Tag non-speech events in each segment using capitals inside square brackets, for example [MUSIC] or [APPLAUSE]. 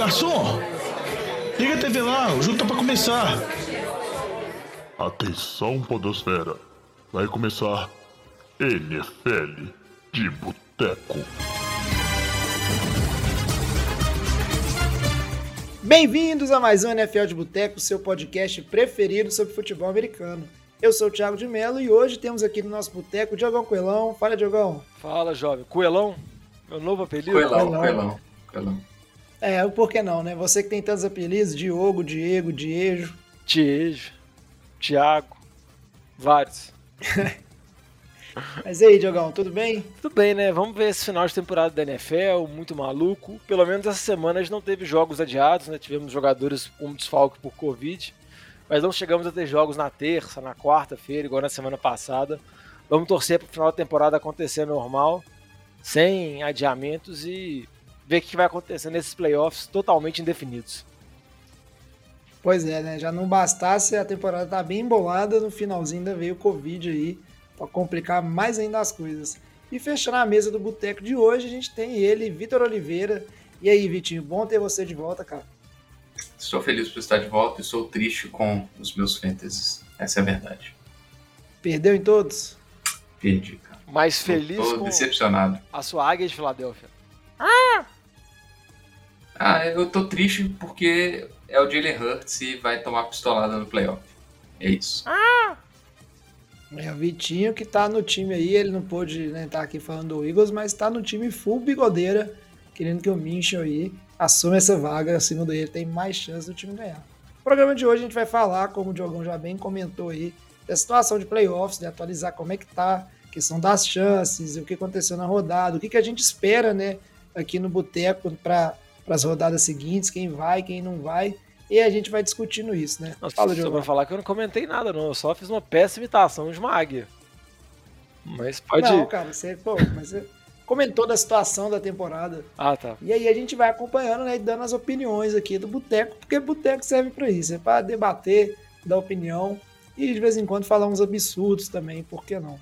garçom! Liga a TV lá, o jogo tá pra começar. Atenção, Podosfera. Vai começar NFL de Boteco. Bem-vindos a mais um NFL de Boteco, seu podcast preferido sobre futebol americano. Eu sou o Thiago de Mello e hoje temos aqui no nosso boteco o Diogão Coelhão. Fala, Diogão. Fala, jovem. Coelhão? Meu novo apelido? Coelhão, Coelhão. Coelhão. É, por que não, né? Você que tem tantos apelidos, Diogo, Diego, Diejo. Diejo, Tiago, vários. [LAUGHS] Mas e aí, Diogão, tudo bem? Tudo bem, né? Vamos ver esse final de temporada da NFL, muito maluco. Pelo menos essa semana a gente não teve jogos adiados, né? Tivemos jogadores com desfalque por Covid, mas não chegamos a ter jogos na terça, na quarta-feira, igual na semana passada. Vamos torcer para o final da temporada acontecer normal, sem adiamentos e ver o que vai acontecer nesses playoffs totalmente indefinidos. Pois é, né? Já não bastasse a temporada estar tá bem embolada, no finalzinho ainda veio o Covid aí para complicar mais ainda as coisas. E fechando a mesa do boteco de hoje, a gente tem ele, Vitor Oliveira. E aí, Vitinho, bom ter você de volta, cara. Estou feliz por estar de volta e sou triste com os meus fantasies. Essa é a verdade. Perdeu em todos? Perdi, cara. Mais feliz Tô com decepcionado. a sua águia de Filadélfia. Ah, eu tô triste porque é o Jalen Hurts e vai tomar pistolada no playoff. É isso. É o Vitinho que tá no time aí, ele não pôde né, tá aqui falando do Eagles, mas tá no time full bigodeira, querendo que o Minchel aí assuma essa vaga acima dele, tem mais chance do time ganhar. No programa de hoje a gente vai falar, como o Diogão já bem comentou aí, da situação de playoffs, de atualizar como é que tá, questão das chances, o que aconteceu na rodada, o que, que a gente espera, né, aqui no Boteco para as rodadas seguintes, quem vai, quem não vai. E a gente vai discutindo isso, né? Nossa, Fala, só pra falar que eu não comentei nada, não. Eu só fiz uma péssima imitação de uma águia. Mas pode Não, cara, você, pô, mas você comentou da situação da temporada. Ah, tá. E aí a gente vai acompanhando, né, e dando as opiniões aqui do boteco, porque boteco serve para isso, é para debater, dar opinião e de vez em quando falar uns absurdos também, por que não?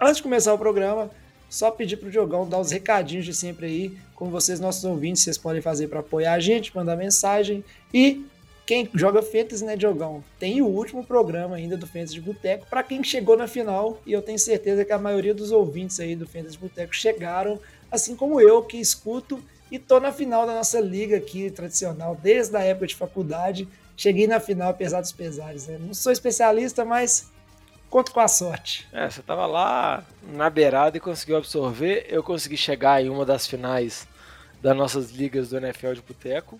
Antes de começar o programa, só pedir pro Diogão dar os recadinhos de sempre aí, como vocês, nossos ouvintes, vocês podem fazer para apoiar a gente, mandar mensagem e quem joga Fantasy, né, Diogão? Tem o último programa ainda do Fantasy de Boteco para quem chegou na final e eu tenho certeza que a maioria dos ouvintes aí do Fantasy de Boteco chegaram, assim como eu que escuto e tô na final da nossa liga aqui tradicional desde a época de faculdade. Cheguei na final apesar dos pesares, né? Não sou especialista, mas conto com a sorte. É, você tava lá na beirada e conseguiu absorver. Eu consegui chegar em uma das finais das nossas ligas do NFL de Boteco.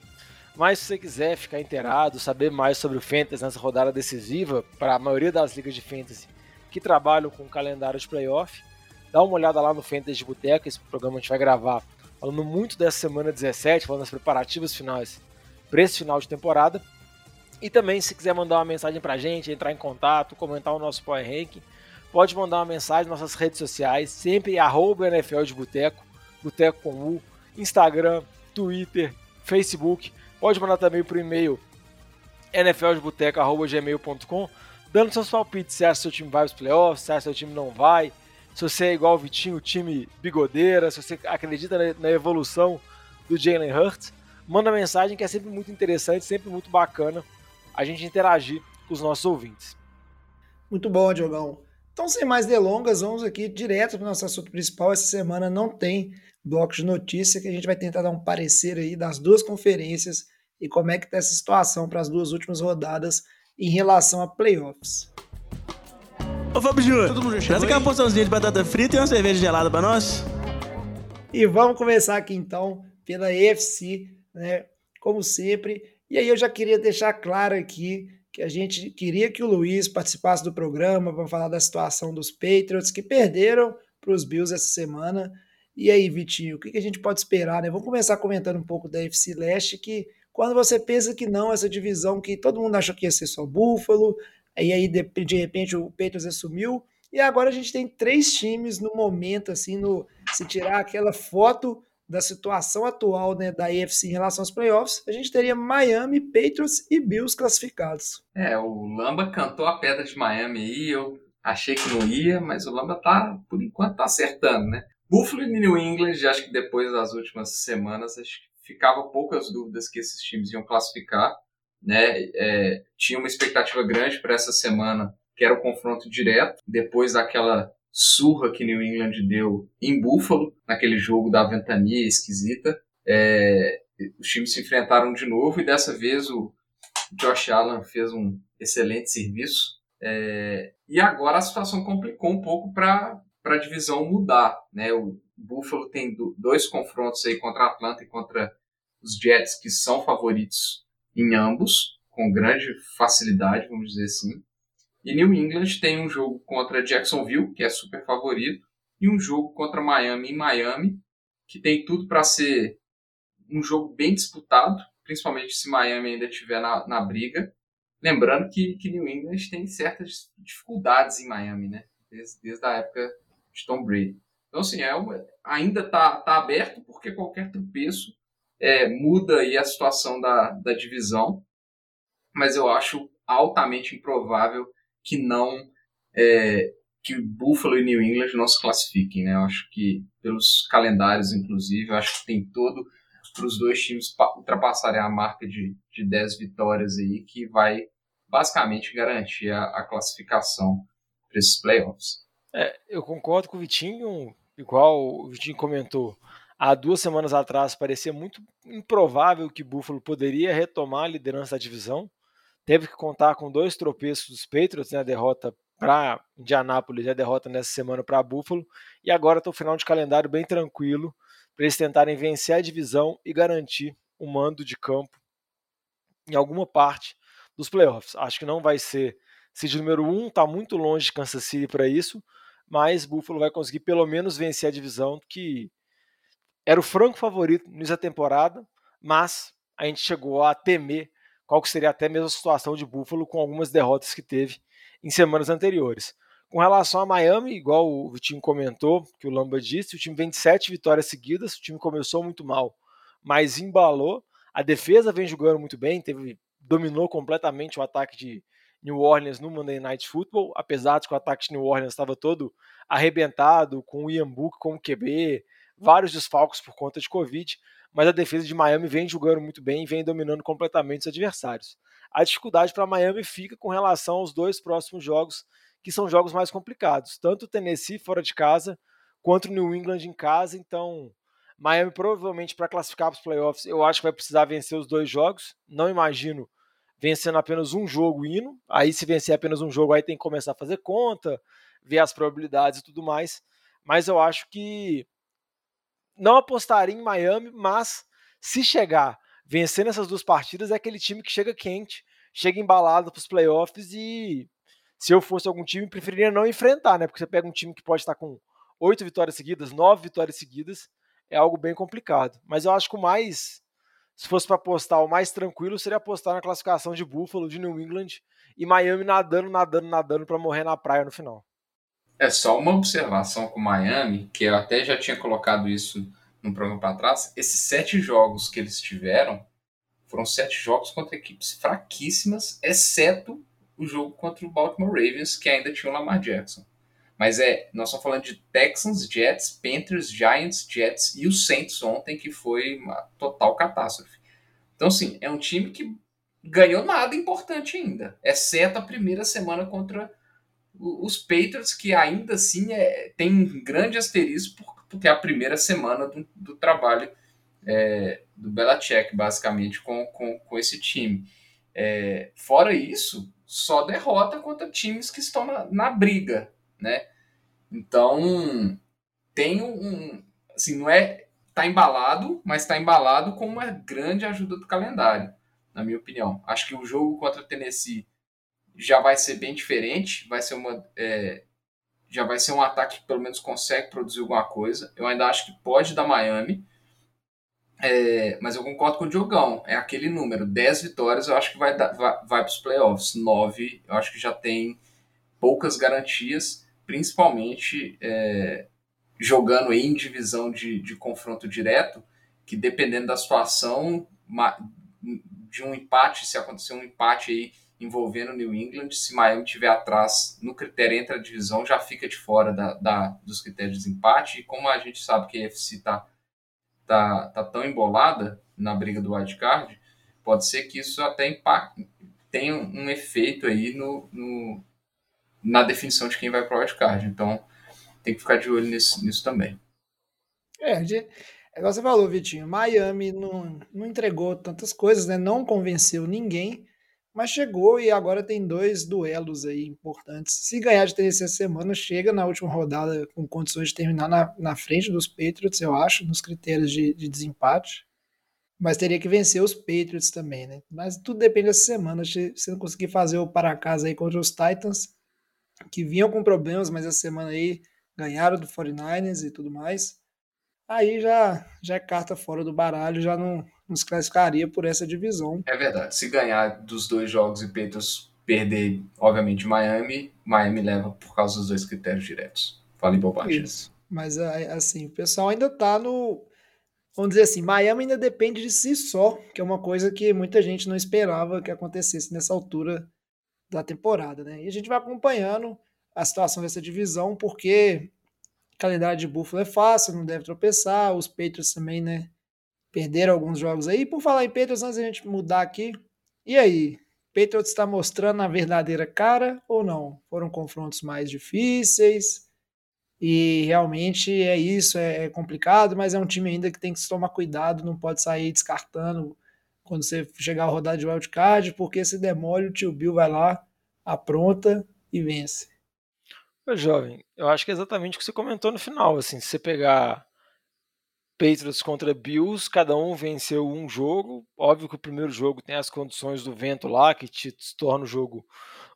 Mas se você quiser ficar inteirado, saber mais sobre o Fantasy nessa rodada decisiva, para a maioria das ligas de Fantasy que trabalham com calendário de playoff, dá uma olhada lá no Fantasy de Boteco, esse programa a gente vai gravar falando muito dessa semana 17, falando das preparativas finais para esse final de temporada. E também, se quiser mandar uma mensagem pra gente, entrar em contato, comentar o nosso Power Ranking, pode mandar uma mensagem nas nossas redes sociais, sempre arroba NFL de Boteco, Boteco com U, Instagram, Twitter, Facebook. Pode mandar também por e-mail nfldeboteco.gmail.com dando seus palpites, se acha seu time vai aos playoffs, se acha seu time não vai, se você é igual o Vitinho, time bigodeira, se você acredita na evolução do Jalen Hurts, manda mensagem que é sempre muito interessante, sempre muito bacana a gente interagir com os nossos ouvintes. Muito bom, Diogão. Então, sem mais delongas, vamos aqui direto para o nosso assunto principal. Essa semana não tem bloco de notícia, que a gente vai tentar dar um parecer aí das duas conferências e como é que está essa situação para as duas últimas rodadas em relação a playoffs. Ô Fábio Júnior, Todo mundo já traz chegou aquela porçãozinha de batata frita e uma cerveja gelada pra nós. E vamos começar aqui então pela EFC, né? Como sempre. E aí eu já queria deixar claro aqui que a gente queria que o Luiz participasse do programa para falar da situação dos Patriots que perderam para os Bills essa semana. E aí, Vitinho, o que a gente pode esperar, né? Vamos começar comentando um pouco da EFC Leste, que quando você pensa que não, essa divisão que todo mundo achou que ia ser só Buffalo, aí aí de, de repente o Patriots assumiu, e agora a gente tem três times no momento, assim, no se tirar aquela foto da situação atual né, da AFC em relação aos playoffs, a gente teria Miami, Patriots e Bills classificados. É, o Lamba cantou a pedra de Miami aí, eu achei que não ia, mas o Lamba tá, por enquanto, tá acertando, né? Buffalo e New England, acho que depois das últimas semanas, acho que ficava poucas dúvidas que esses times iam classificar. Né? É, tinha uma expectativa grande para essa semana, que era o confronto direto, depois daquela surra que New England deu em Buffalo, naquele jogo da ventania esquisita. É, os times se enfrentaram de novo e dessa vez o Josh Allen fez um excelente serviço. É, e agora a situação complicou um pouco para a divisão mudar. Né? O Buffalo tem dois confrontos aí contra a Atlanta e contra os Jets, que são favoritos em ambos, com grande facilidade, vamos dizer assim. E New England tem um jogo contra Jacksonville, que é super favorito, e um jogo contra Miami em Miami, que tem tudo para ser um jogo bem disputado, principalmente se Miami ainda estiver na, na briga. Lembrando que, que New England tem certas dificuldades em Miami, né? Desde, desde a época de Tom Brady. Então, assim, é ainda está tá aberto porque qualquer tropeço é, muda aí a situação da, da divisão, mas eu acho altamente improvável que não é, que Buffalo e New England não se classifiquem, né? Eu acho que pelos calendários, inclusive, eu acho que tem todo para os dois times ultrapassarem a marca de, de 10 vitórias aí, que vai basicamente garantir a, a classificação para esses playoffs. É, eu concordo com o Vitinho, igual o Vitinho comentou. Há duas semanas atrás parecia muito improvável que Buffalo poderia retomar a liderança da divisão. Teve que contar com dois tropeços dos Patriots, né, a derrota para Indianápolis e a derrota nessa semana para Buffalo. E agora está o final de calendário bem tranquilo para eles tentarem vencer a divisão e garantir o mando de campo em alguma parte dos playoffs. Acho que não vai ser seed número 1, um, está muito longe de Kansas City para isso, mas Buffalo vai conseguir pelo menos vencer a divisão que era o franco favorito nessa temporada, mas a gente chegou a temer qual que seria até mesmo a situação de Buffalo com algumas derrotas que teve em semanas anteriores. Com relação a Miami, igual o Vitinho comentou, que o Lamba disse, o time vem de sete vitórias seguidas, o time começou muito mal, mas embalou. A defesa vem jogando muito bem, teve, dominou completamente o ataque de New Orleans no Monday Night Football, apesar de que o ataque de New Orleans estava todo arrebentado, com o Ian Book como QB, vários desfalques por conta de Covid, mas a defesa de Miami vem jogando muito bem e vem dominando completamente os adversários. A dificuldade para Miami fica com relação aos dois próximos jogos que são jogos mais complicados, tanto o Tennessee fora de casa quanto o New England em casa. Então, Miami provavelmente para classificar para os playoffs, eu acho que vai precisar vencer os dois jogos. Não imagino vencendo apenas um jogo indo. Aí, se vencer apenas um jogo, aí tem que começar a fazer conta, ver as probabilidades e tudo mais. Mas eu acho que não apostaria em Miami, mas se chegar vencendo essas duas partidas, é aquele time que chega quente, chega embalado para os playoffs e se eu fosse algum time, preferiria não enfrentar, né? Porque você pega um time que pode estar com oito vitórias seguidas, nove vitórias seguidas, é algo bem complicado. Mas eu acho que o mais, se fosse para apostar, o mais tranquilo seria apostar na classificação de Buffalo, de New England e Miami nadando, nadando, nadando para morrer na praia no final. É só uma observação com Miami, que eu até já tinha colocado isso no programa para trás. Esses sete jogos que eles tiveram foram sete jogos contra equipes fraquíssimas, exceto o jogo contra o Baltimore Ravens, que ainda tinha o Lamar Jackson. Mas é, nós estamos falando de Texans, Jets, Panthers, Giants, Jets e o Saints ontem, que foi uma total catástrofe. Então, assim, é um time que ganhou nada importante ainda, exceto a primeira semana contra os Patriots, que ainda assim é, tem um grande asterisco, porque é a primeira semana do, do trabalho é, do Belichick, basicamente, com, com, com esse time. É, fora isso, só derrota contra times que estão na, na briga, né? Então, tem um, assim, não é tá embalado, mas está embalado com uma grande ajuda do calendário, na minha opinião. Acho que o jogo contra o Tennessee já vai ser bem diferente, vai ser uma é, já vai ser um ataque que pelo menos consegue produzir alguma coisa. Eu ainda acho que pode dar Miami, é, mas eu concordo com o Diogão. É aquele número. 10 vitórias eu acho que vai, dar, vai, vai para os playoffs. 9 eu acho que já tem poucas garantias, principalmente é, jogando em divisão de, de confronto direto, que dependendo da situação, de um empate, se acontecer um empate aí envolvendo New England, se Miami tiver atrás no critério entre a divisão, já fica de fora da, da dos critérios de empate. E como a gente sabe que a FC está tá, tá tão embolada na briga do wildcard, pode ser que isso até impacte, tenha um efeito aí no, no na definição de quem vai para o wildcard. Então, tem que ficar de olho nisso, nisso também. É, de, é você falou, Vitinho, Miami não, não entregou tantas coisas, né? Não convenceu ninguém, mas chegou e agora tem dois duelos aí importantes. Se ganhar de terceira semana, chega na última rodada com condições de terminar na, na frente dos Patriots, eu acho, nos critérios de, de desempate. Mas teria que vencer os Patriots também, né? Mas tudo depende dessa semana. Se não conseguir fazer o para casa aí contra os Titans, que vinham com problemas, mas essa semana aí ganharam do 49ers e tudo mais. Aí já, já é carta fora do baralho, já não nos classificaria por essa divisão. É verdade. Se ganhar dos dois jogos e Patriots perder, obviamente, Miami, Miami leva por causa dos dois critérios diretos. Falei bobagem. Isso. Mas assim, o pessoal ainda tá no. Vamos dizer assim, Miami ainda depende de si só, que é uma coisa que muita gente não esperava que acontecesse nessa altura da temporada, né? E a gente vai acompanhando a situação dessa divisão, porque calendário de Buffalo é fácil, não deve tropeçar, os Patriots também, né? Perderam alguns jogos aí. Por falar em Patriots, antes da gente mudar aqui, e aí? Patriots está mostrando a verdadeira cara ou não? Foram confrontos mais difíceis e realmente é isso, é, é complicado, mas é um time ainda que tem que tomar cuidado, não pode sair descartando quando você chegar a rodada de wildcard, porque se demole, o tio Bill vai lá, apronta e vence. Jovem, eu acho que é exatamente o que você comentou no final. Assim, se você pegar Patriots contra Bills, cada um venceu um jogo. Óbvio que o primeiro jogo tem as condições do vento lá, que te torna o jogo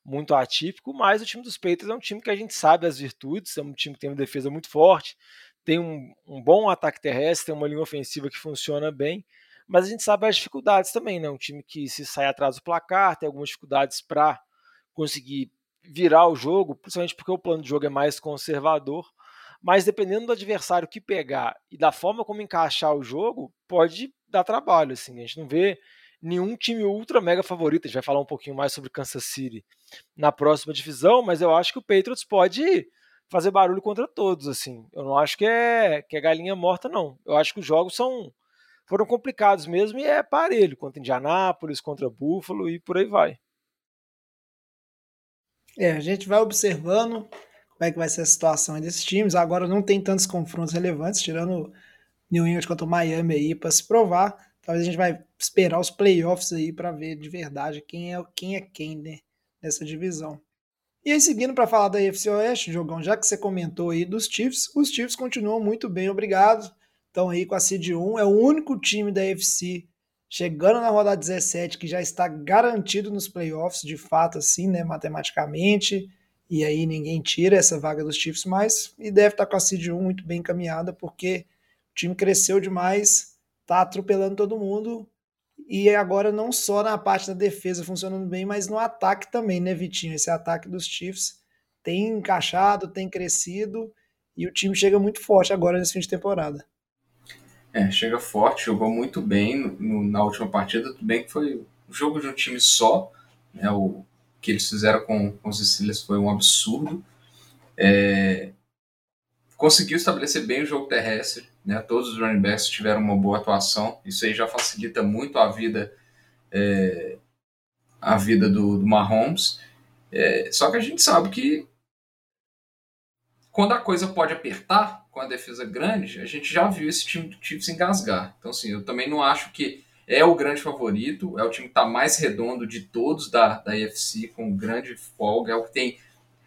muito atípico, mas o time dos Patriots é um time que a gente sabe as virtudes, é um time que tem uma defesa muito forte, tem um, um bom ataque terrestre, tem uma linha ofensiva que funciona bem mas a gente sabe as dificuldades também, né? Um time que se sai atrás do placar, tem algumas dificuldades para conseguir virar o jogo, principalmente porque o plano de jogo é mais conservador. Mas dependendo do adversário que pegar e da forma como encaixar o jogo, pode dar trabalho. Assim. A gente não vê nenhum time ultra mega favorito. A gente vai falar um pouquinho mais sobre Kansas City na próxima divisão, mas eu acho que o Patriots pode fazer barulho contra todos. assim. Eu não acho que é, que é galinha morta, não. Eu acho que os jogos são foram complicados mesmo e é parelho contra Indianápolis, contra Buffalo e por aí vai. É, a gente vai observando como é que vai ser a situação desses times. Agora não tem tantos confrontos relevantes, tirando New England contra o Miami aí para se provar. Talvez a gente vai esperar os playoffs aí para ver de verdade quem é quem é quem né, nessa divisão. E aí, seguindo para falar da AFC Oeste, Jogão, já que você comentou aí dos Chiefs, os Chiefs continuam muito bem, obrigado estão aí com a Seed 1. É o único time da FC chegando na rodada 17 que já está garantido nos playoffs, de fato, assim, né, matematicamente. E aí ninguém tira essa vaga dos Chiefs mais. E deve estar com a Seed 1 muito bem encaminhada, porque o time cresceu demais, tá atropelando todo mundo. E agora não só na parte da defesa funcionando bem, mas no ataque também, né, Vitinho? Esse ataque dos Chiefs tem encaixado, tem crescido e o time chega muito forte agora nesse fim de temporada. É, chega forte, jogou muito bem no, na última partida. Tudo bem que foi um jogo de um time só. Né, o que eles fizeram com, com os Steelers foi um absurdo. É, conseguiu estabelecer bem o jogo terrestre. Né, todos os running backs tiveram uma boa atuação. Isso aí já facilita muito a vida, é, a vida do, do Mahomes. É, só que a gente sabe que quando a coisa pode apertar, com a defesa grande, a gente já viu esse time do Chiefs engasgar. Então, assim, eu também não acho que é o grande favorito, é o time que está mais redondo de todos da, da AFC, com grande folga, é o que tem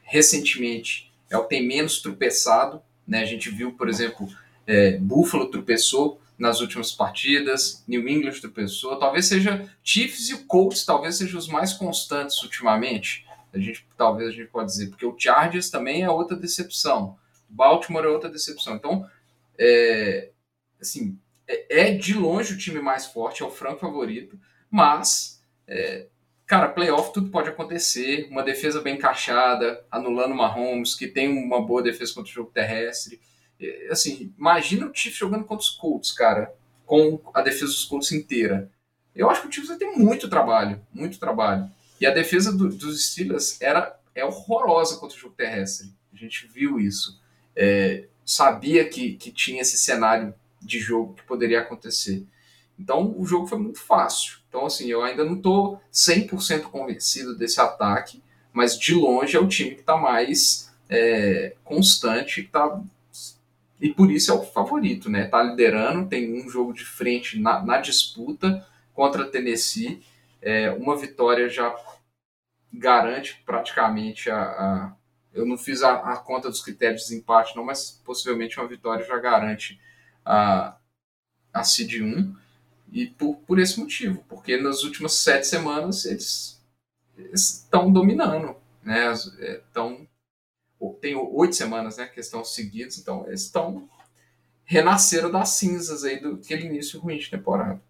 recentemente, é o que tem menos tropeçado. Né? A gente viu, por exemplo, é, Buffalo tropeçou nas últimas partidas, New England tropeçou, talvez seja Chiefs e o Colts, talvez sejam os mais constantes ultimamente. A gente, talvez a gente pode dizer, porque o Chargers também é outra decepção. Baltimore é outra decepção. Então, é, assim, é, é, de longe o time mais forte, é o franco favorito, mas, é, cara, playoff tudo pode acontecer. Uma defesa bem encaixada, anulando Mahomes, que tem uma boa defesa contra o jogo terrestre. É, assim, imagina o Chiefs jogando contra os Colts, cara, com a defesa dos Colts inteira. Eu acho que o Chiefs vai ter muito trabalho, muito trabalho. E a defesa do, dos Steelers era, é horrorosa contra o jogo terrestre. A gente viu isso é, sabia que, que tinha esse cenário de jogo que poderia acontecer. Então o jogo foi muito fácil. Então, assim, eu ainda não estou 100% convencido desse ataque, mas de longe é o time que está mais é, constante, que tá, e por isso é o favorito, né? Tá liderando, tem um jogo de frente na, na disputa contra Tennessee. É, uma vitória já garante praticamente a, a eu não fiz a, a, conta dos critérios de desempate, não, mas possivelmente uma vitória já garante a, a Seed 1. E por, por esse motivo, porque nas últimas sete semanas eles estão dominando, né? Estão é, tem oito semanas, né? Que estão seguidos, então eles estão renasceram das cinzas aí do aquele início ruim de temporada.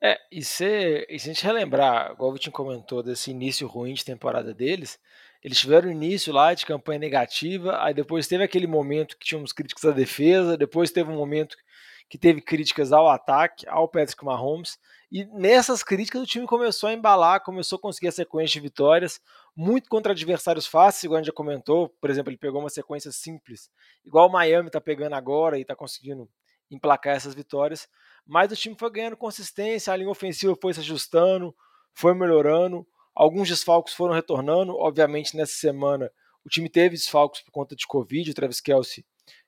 É, e se, e se a gente relembrar, igual o Vitinho comentou, desse início ruim de temporada deles, eles tiveram início lá de campanha negativa, aí depois teve aquele momento que tínhamos críticas à defesa, depois teve um momento que teve críticas ao ataque, ao Patrick Mahomes, e nessas críticas o time começou a embalar, começou a conseguir a sequência de vitórias, muito contra adversários fáceis, igual a gente já comentou, por exemplo, ele pegou uma sequência simples, igual o Miami está pegando agora e está conseguindo emplacar essas vitórias, mas o time foi ganhando consistência, a linha ofensiva foi se ajustando, foi melhorando, alguns desfalques foram retornando, obviamente nessa semana o time teve desfalques por conta de Covid, o Travis Kelsey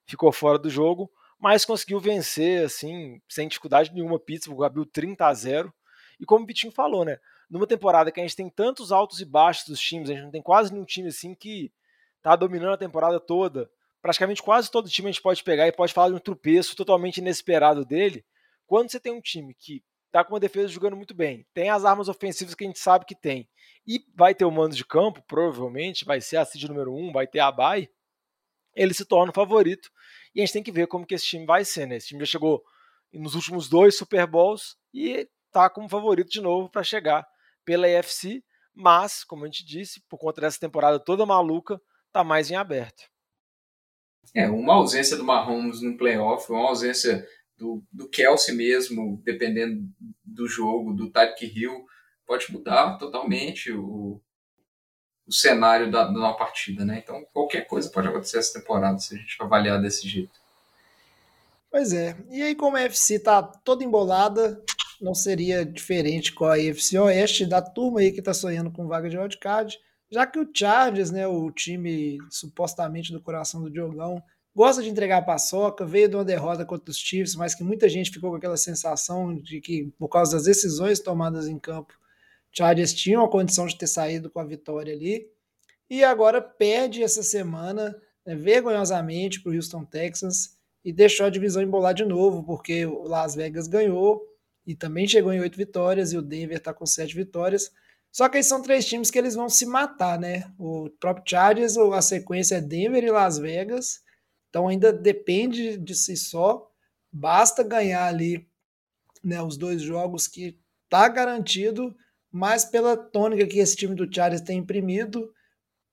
ficou fora do jogo, mas conseguiu vencer, assim, sem dificuldade nenhuma, Pittsburgh abriu 30 a 0. E como o Vitinho falou, né? Numa temporada que a gente tem tantos altos e baixos dos times, a gente não tem quase nenhum time assim que tá dominando a temporada toda. Praticamente quase todo time a gente pode pegar e pode falar de um tropeço totalmente inesperado dele. Quando você tem um time que tá com uma defesa jogando muito bem, tem as armas ofensivas que a gente sabe que tem, e vai ter o mando de campo, provavelmente, vai ser a seed número 1, um, vai ter a bye, ele se torna o favorito e a gente tem que ver como que esse time vai ser, né? Esse time já chegou nos últimos dois Super Bowls e tá como favorito de novo para chegar pela AFC, mas, como a gente disse, por conta dessa temporada toda maluca, tá mais em aberto. É, uma ausência do Mahomes no playoff, uma ausência do, do Kelsey mesmo, dependendo do jogo, do Tyreek Hill, pode mudar totalmente o, o cenário da, da partida, né? Então qualquer coisa pode acontecer essa temporada se a gente avaliar desse jeito. Pois é. E aí, como a FC tá toda embolada, não seria diferente com a AFC Oeste da turma aí que tá sonhando com vaga de wildcard, já que o Chargers, né, o time supostamente do coração do Diogão, gosta de entregar a paçoca, veio de uma derrota contra os Chiefs, mas que muita gente ficou com aquela sensação de que, por causa das decisões tomadas em campo, Chargers tinham a condição de ter saído com a vitória ali. E agora perde essa semana né, vergonhosamente para o Houston Texans e deixou a divisão embolar de novo, porque o Las Vegas ganhou e também chegou em oito vitórias e o Denver está com sete vitórias. Só que aí são três times que eles vão se matar, né? O próprio Chargers, a sequência é Denver e Las Vegas. Então ainda depende de si só. Basta ganhar ali né, os dois jogos que tá garantido mas pela tônica que esse time do Chargers tem imprimido,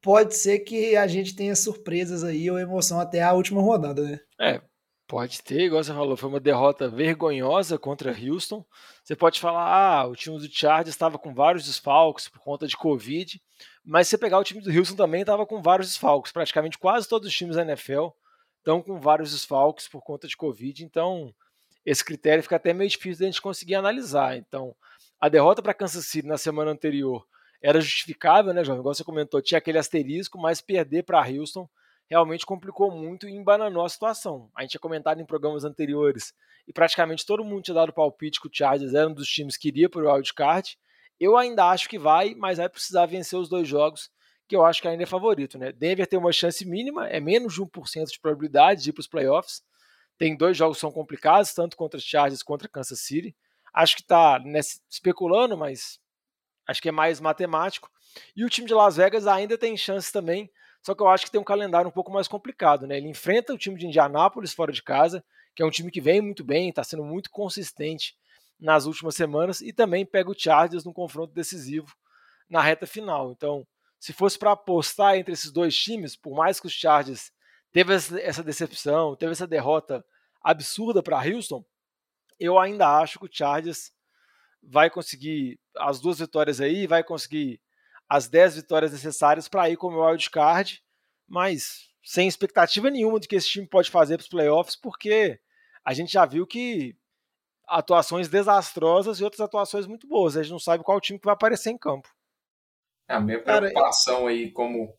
pode ser que a gente tenha surpresas aí ou emoção até a última rodada, né? É, pode ter, igual você falou, foi uma derrota vergonhosa contra Houston. Você pode falar, ah, o time do Chargers estava com vários desfalques por conta de Covid, mas se você pegar o time do Houston também estava com vários desfalques, praticamente quase todos os times da NFL estão com vários desfalques por conta de Covid, então esse critério fica até meio difícil de a gente conseguir analisar. Então, a derrota para Kansas City na semana anterior era justificável, né, João? Igual você comentou, tinha aquele asterisco, mas perder para Houston realmente complicou muito e embananou a situação. A gente tinha comentado em programas anteriores e praticamente todo mundo tinha dado palpite que o Chargers era um dos times que iria para o wildcard. Eu ainda acho que vai, mas vai precisar vencer os dois jogos, que eu acho que ainda é favorito. Né? Denver tem uma chance mínima, é menos de 1% de probabilidade de ir para os playoffs. Tem dois jogos que são complicados, tanto contra os Chargers contra Kansas City. Acho que está especulando, mas acho que é mais matemático. E o time de Las Vegas ainda tem chance também, só que eu acho que tem um calendário um pouco mais complicado. Né? Ele enfrenta o time de Indianápolis fora de casa, que é um time que vem muito bem, está sendo muito consistente nas últimas semanas, e também pega o Chargers no confronto decisivo na reta final. Então, se fosse para apostar entre esses dois times, por mais que os Chargers teve essa decepção, teve essa derrota absurda para Houston, eu ainda acho que o Chargers vai conseguir as duas vitórias aí, vai conseguir as 10 vitórias necessárias para ir como wild card, mas sem expectativa nenhuma de que esse time pode fazer para os playoffs, porque a gente já viu que atuações desastrosas e outras atuações muito boas. A gente não sabe qual time que vai aparecer em campo. É a minha preocupação Cara, aí como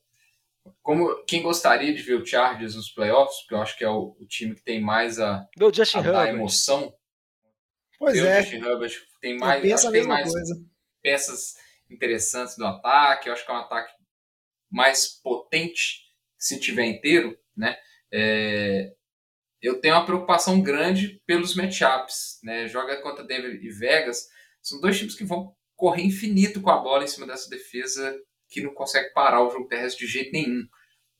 como quem gostaria de ver o Chargers nos playoffs, porque eu acho que é o, o time que tem mais a, a dar emoção. Pois é. Herbert tem mais, tem mais coisa. peças interessantes do ataque. Eu acho que é um ataque mais potente se tiver inteiro, né? É, eu tenho uma preocupação grande pelos matchups, né? Joga contra Denver e Vegas, são dois times que vão correr infinito com a bola em cima dessa defesa que não consegue parar o jogo terrestre de jeito nenhum.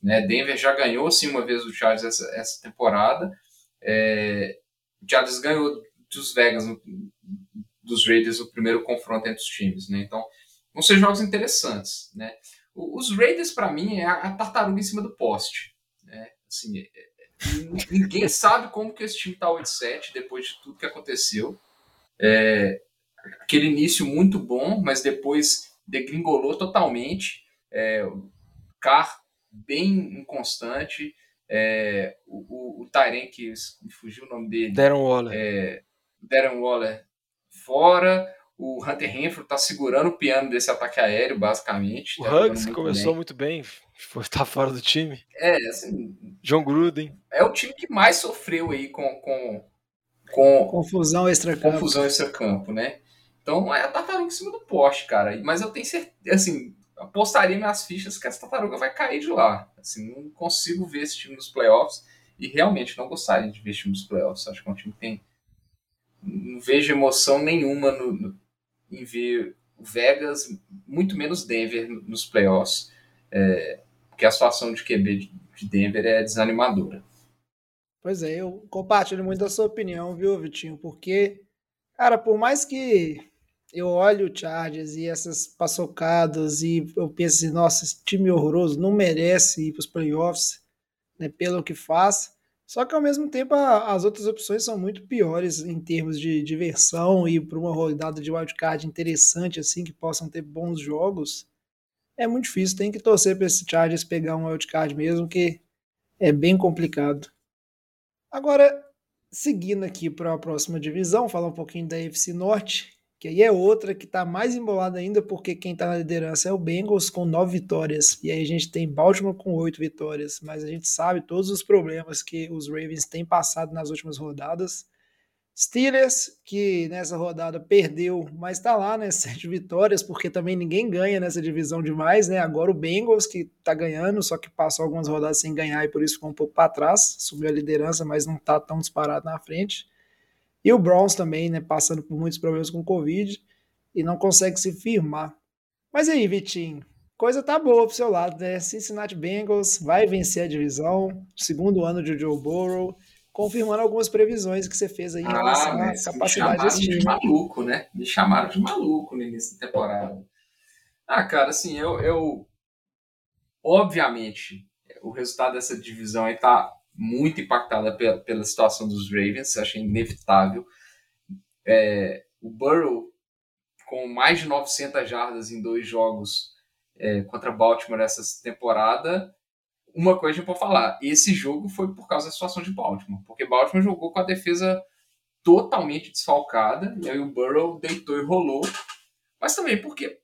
Né? Denver já ganhou sim uma vez o Chargers essa, essa temporada. É, o Chargers ganhou dos Vegas, dos Raiders, o primeiro confronto entre os times. Né? Então, vão ser jogos interessantes. Né? Os Raiders, para mim, é a tartaruga em cima do poste. Né? Assim, é, é, ninguém [LAUGHS] sabe como que esse time está 8-7 depois de tudo que aconteceu. É, aquele início muito bom, mas depois degringolou totalmente. É, o Carr bem inconstante. É, o, o, o que me fugiu o nome dele. Darren Waller. É, Darren Waller fora. O Hunter Renfrew está segurando o piano desse ataque aéreo, basicamente. O tá Hugs começou bem. muito bem, foi estar tá fora do time. É, assim. John Gruden. É o time que mais sofreu aí com, com, com confusão extra-campo. Confusão extra-campo, né? Então é a tartaruga em cima do poste, cara. Mas eu tenho certeza, assim, apostaria minhas fichas que essa tartaruga vai cair de lá. Assim, não consigo ver esse time nos playoffs e realmente não gostaria de ver esse time nos playoffs. Acho que é um time que tem. Não vejo emoção nenhuma no, no em ver o Vegas, muito menos Denver nos playoffs, é, porque a situação de QB de Denver é desanimadora. Pois é, eu compartilho muito da sua opinião, viu, Vitinho? Porque, cara, por mais que eu olho o Chargers e essas paçocadas e eu penso assim, nossa, esse time horroroso não merece ir para os playoffs, né, pelo que faz. Só que ao mesmo tempo a, as outras opções são muito piores em termos de diversão e para uma rodada de wildcard interessante assim que possam ter bons jogos. É muito difícil, tem que torcer para esse Chargers pegar um wildcard mesmo que é bem complicado. Agora, seguindo aqui para a próxima divisão, falar um pouquinho da FC Norte, que aí é outra que está mais embolada ainda, porque quem está na liderança é o Bengals com nove vitórias. E aí a gente tem Baltimore com oito vitórias. Mas a gente sabe todos os problemas que os Ravens têm passado nas últimas rodadas. Steelers, que nessa rodada perdeu, mas está lá, né? [LAUGHS] Sete vitórias, porque também ninguém ganha nessa divisão demais, né? Agora o Bengals, que está ganhando, só que passou algumas rodadas sem ganhar e por isso ficou um pouco para trás. Subiu a liderança, mas não está tão disparado na frente. E o Browns também, né, passando por muitos problemas com Covid e não consegue se firmar. Mas aí, Vitinho, coisa tá boa pro seu lado, né? Cincinnati Bengals vai vencer a divisão, segundo ano de Joe Burrow, confirmando algumas previsões que você fez aí em relação à capacidade desse time. de maluco, né? Me chamaram de maluco no início da temporada. Ah, cara, assim, eu, eu obviamente o resultado dessa divisão aí tá muito impactada pela, pela situação dos Ravens, achei inevitável. É, o Burrow, com mais de 900 jardas em dois jogos é, contra Baltimore essa temporada, uma coisa para falar, esse jogo foi por causa da situação de Baltimore, porque Baltimore jogou com a defesa totalmente desfalcada, e aí o Burrow deitou e rolou, mas também porque,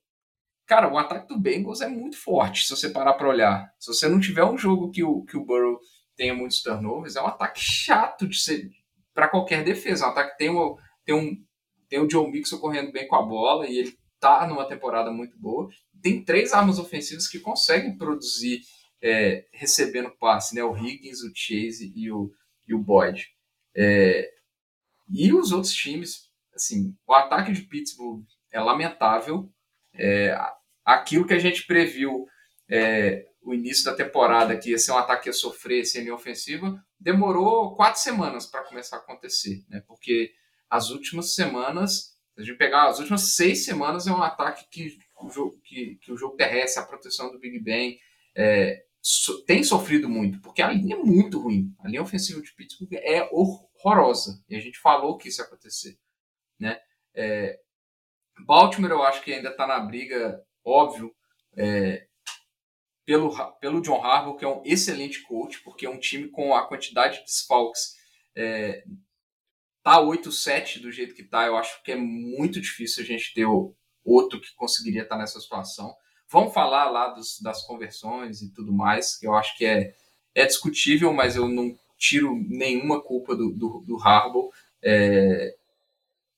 cara, o ataque do Bengals é muito forte, se você parar para olhar. Se você não tiver um jogo que o, que o Burrow tenha muitos turnovers, é um ataque chato de ser para qualquer defesa. É um ataque que tem, o, tem, um, tem o Joe Mixon correndo bem com a bola e ele tá numa temporada muito boa. Tem três armas ofensivas que conseguem produzir é, recebendo passe, né? O Higgins, o Chase e o, e o Boyd. É, e os outros times, assim, o ataque de Pittsburgh é lamentável. É, aquilo que a gente previu é, o início da temporada, que ia ser um ataque que ia sofrer linha ofensiva, demorou quatro semanas para começar a acontecer, né? Porque as últimas semanas, se a gente pegar as últimas seis semanas, é um ataque que o jogo, que, que o jogo terrestre, a proteção do Big Ben, é, so, tem sofrido muito, porque a linha é muito ruim. A linha ofensiva de Pittsburgh é horrorosa, e a gente falou que isso ia acontecer, né? É, Baltimore, eu acho que ainda está na briga, óbvio, é, pelo, pelo John Harbaugh, que é um excelente coach, porque é um time com a quantidade de desfalques é, tá 8-7 do jeito que tá, eu acho que é muito difícil a gente ter outro que conseguiria estar nessa situação. Vamos falar lá dos, das conversões e tudo mais, que eu acho que é, é discutível, mas eu não tiro nenhuma culpa do, do, do Harbaugh. É,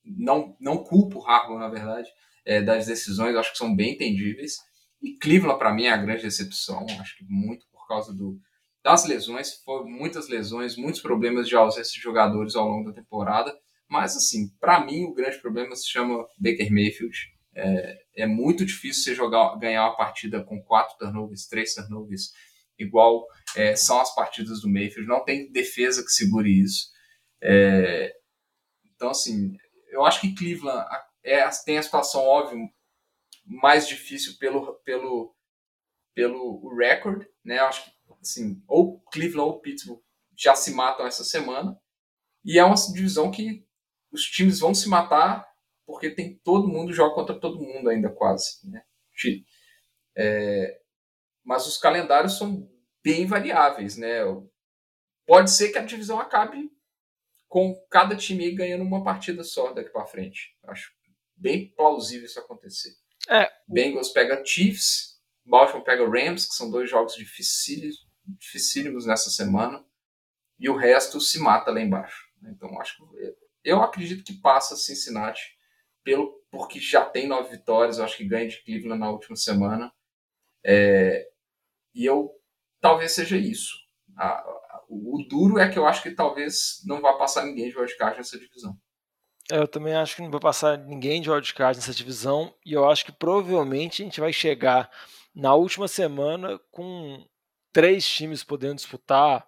não, não culpo o Harbaugh, na verdade, é, das decisões, acho que são bem entendíveis. E Cleveland, para mim, é a grande decepção, acho que muito por causa do, das lesões, foram muitas lesões, muitos problemas de ausência de jogadores ao longo da temporada. Mas, assim, para mim, o grande problema se chama Baker Mayfield. É, é muito difícil você jogar, ganhar uma partida com quatro turnovers, três turnovers, igual é, são as partidas do Mayfield. Não tem defesa que segure isso. É, então, assim, eu acho que Cleveland é, tem a situação, óbvio, mais difícil pelo, pelo, pelo recorde, né? Acho que, assim, ou Cleveland ou Pittsburgh já se matam essa semana. E é uma divisão que os times vão se matar porque tem todo mundo joga contra todo mundo ainda quase, né? É, mas os calendários são bem variáveis, né? Pode ser que a divisão acabe com cada time ganhando uma partida só daqui para frente. Acho bem plausível isso acontecer. É. Bengals pega Chiefs, Baltimore pega Rams, que são dois jogos dificílimos, nessa semana, e o resto se mata lá embaixo. Então acho que eu acredito que passa Cincinnati pelo porque já tem nove vitórias, eu acho que ganha de Cleveland na última semana. É, e eu talvez seja isso. A, a, o duro é que eu acho que talvez não vá passar ninguém de wildcard nessa divisão. Eu também acho que não vai passar ninguém de wildcard nessa divisão. E eu acho que provavelmente a gente vai chegar na última semana com três times podendo disputar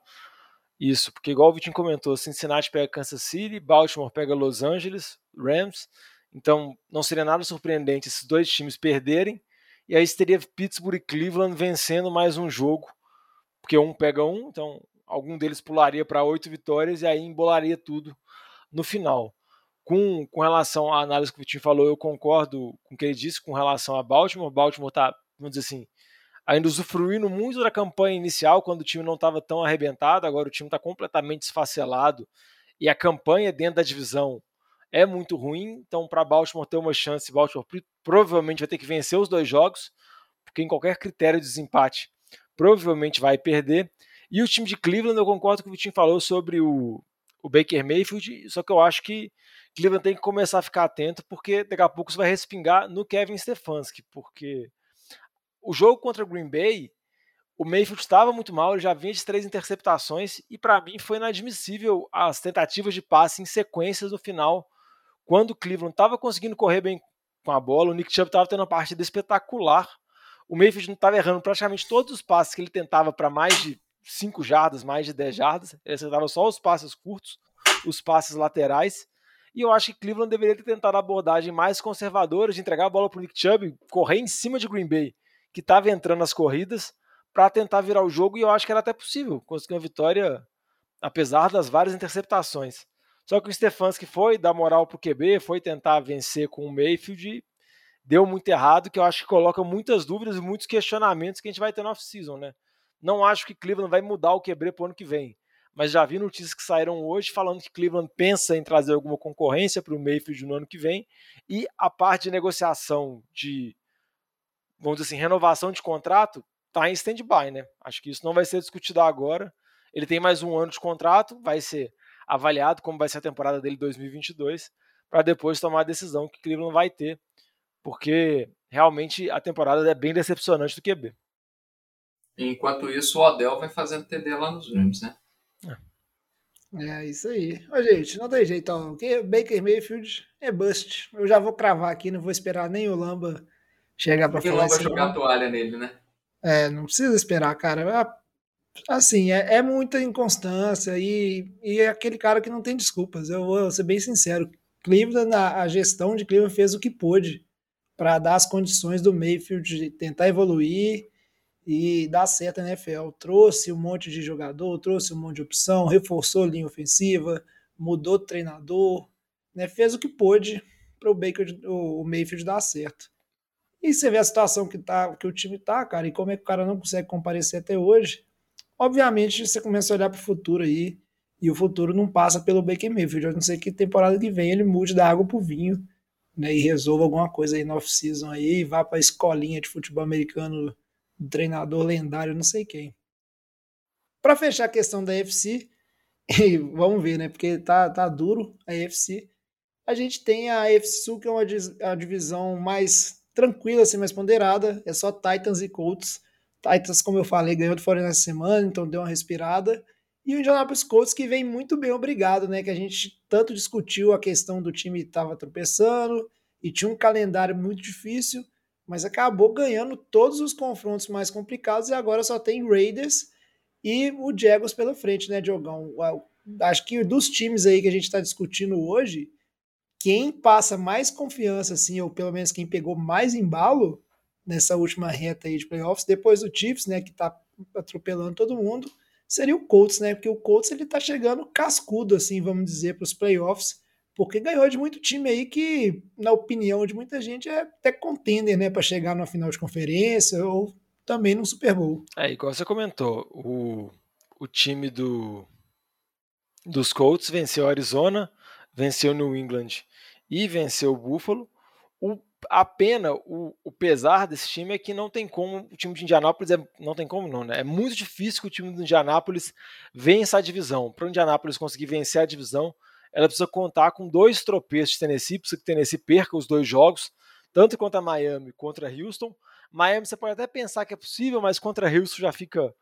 isso. Porque, igual o Vitinho comentou, Cincinnati pega Kansas City, Baltimore pega Los Angeles, Rams, então, não seria nada surpreendente esses dois times perderem. E aí teria Pittsburgh e Cleveland vencendo mais um jogo, porque um pega um, então algum deles pularia para oito vitórias e aí embolaria tudo no final. Com, com relação à análise que o Vitinho falou, eu concordo com o que ele disse com relação a Baltimore. Baltimore está, vamos dizer assim, ainda usufruindo muito da campanha inicial, quando o time não estava tão arrebentado, agora o time está completamente esfacelado e a campanha dentro da divisão é muito ruim. Então, para Baltimore ter uma chance, Baltimore provavelmente vai ter que vencer os dois jogos, porque em qualquer critério de desempate, provavelmente vai perder. E o time de Cleveland, eu concordo com o que o Vitinho falou sobre o, o Baker Mayfield, só que eu acho que Cleveland tem que começar a ficar atento, porque daqui a pouco isso vai respingar no Kevin Stefanski, porque o jogo contra o Green Bay, o Mayfield estava muito mal, ele já vinha de três interceptações, e para mim foi inadmissível as tentativas de passe em sequências no final quando o Cleveland estava conseguindo correr bem com a bola, o Nick Chubb estava tendo uma partida espetacular. O Mayfield não estava errando praticamente todos os passes que ele tentava para mais de 5 jardas, mais de 10 jardas. Ele acertava só os passes curtos, os passes laterais. E eu acho que Cleveland deveria ter tentado a abordagem mais conservadora de entregar a bola para o Nick Chubb, correr em cima de Green Bay, que estava entrando nas corridas, para tentar virar o jogo. E eu acho que era até possível conseguir uma vitória, apesar das várias interceptações. Só que o Stefanski foi dar moral pro QB, foi tentar vencer com o Mayfield e deu muito errado, que eu acho que coloca muitas dúvidas e muitos questionamentos que a gente vai ter no off-season, né? Não acho que Cleveland vai mudar o QB pro ano que vem, mas já vi notícias que saíram hoje falando que Cleveland pensa em trazer alguma concorrência para o Mayfield no ano que vem e a parte de negociação de, vamos dizer assim, renovação de contrato está em stand-by, né? Acho que isso não vai ser discutido agora. Ele tem mais um ano de contrato, vai ser avaliado como vai ser a temporada dele 2022, para depois tomar a decisão que Cleveland vai ter, porque realmente a temporada é bem decepcionante do QB. Enquanto isso, o Odell vai fazendo TD lá nos Rams, né? É. é isso aí. Ô, gente, não tem jeito, ó. Baker Mayfield é bust. Eu já vou cravar aqui, não vou esperar nem o Lamba chegar para falar. O Lamba jogar a toalha nele, né? É, não precisa esperar, cara. Assim, é, é muita inconstância e, e é aquele cara que não tem desculpas. Eu vou ser bem sincero. Cleveland, a, a gestão de Cleveland fez o que pôde para dar as condições do Mayfield de tentar evoluir e dar certo na NFL. Trouxe um monte de jogador, trouxe um monte de opção, reforçou a linha ofensiva, mudou o treinador, né? fez o que pôde para o Baker, o Mayfield dar certo. E você vê a situação que, tá, que o time tá, cara, e como é que o cara não consegue comparecer até hoje. Obviamente, você começa a olhar para o futuro aí E o futuro não passa pelo Baker Mayfield. Eu não sei que temporada que vem ele mude da água pro vinho, né? E resolva alguma coisa aí no off-season aí, e vá pra escolinha de futebol americano do treinador lendário, não sei quem. Para fechar a questão da UFC, [LAUGHS] vamos ver, né? Porque tá, tá duro a UFC. A gente tem a AFC Sul, que é uma a divisão mais tranquila, assim, mais ponderada. É só Titans e Colts. Titans, como eu falei, ganhou do Foreign essa semana, então deu uma respirada. E o Indianapolis Colts que vem muito bem, obrigado, né? Que a gente tanto discutiu a questão do time estava tropeçando e tinha um calendário muito difícil, mas acabou ganhando todos os confrontos mais complicados e agora só tem Raiders e o Jaguars pela frente, né, Diogão? Acho que dos times aí que a gente está discutindo hoje, quem passa mais confiança, assim, ou pelo menos quem pegou mais embalo nessa última reta aí de playoffs, depois do Chiefs, né, que tá atropelando todo mundo, seria o Colts, né? Porque o Colts ele tá chegando cascudo, assim, vamos dizer, para os playoffs, porque ganhou de muito time aí que, na opinião de muita gente, é até contender, né, para chegar na final de conferência ou também no Super Bowl. É, igual você comentou, o, o time do, dos Colts venceu a Arizona, venceu New England e venceu o Buffalo. O, a pena, o, o, pesar desse time é que não tem como o time de Indianápolis, é, não tem como não, né? É muito difícil que o time de Indianápolis vença a divisão. Para o Indianápolis conseguir vencer a divisão, ela precisa contar com dois tropeços de Tennessee, precisa que Tennessee perca os dois jogos, tanto contra Miami contra Houston, Miami você pode até pensar que é possível, mas contra Houston já fica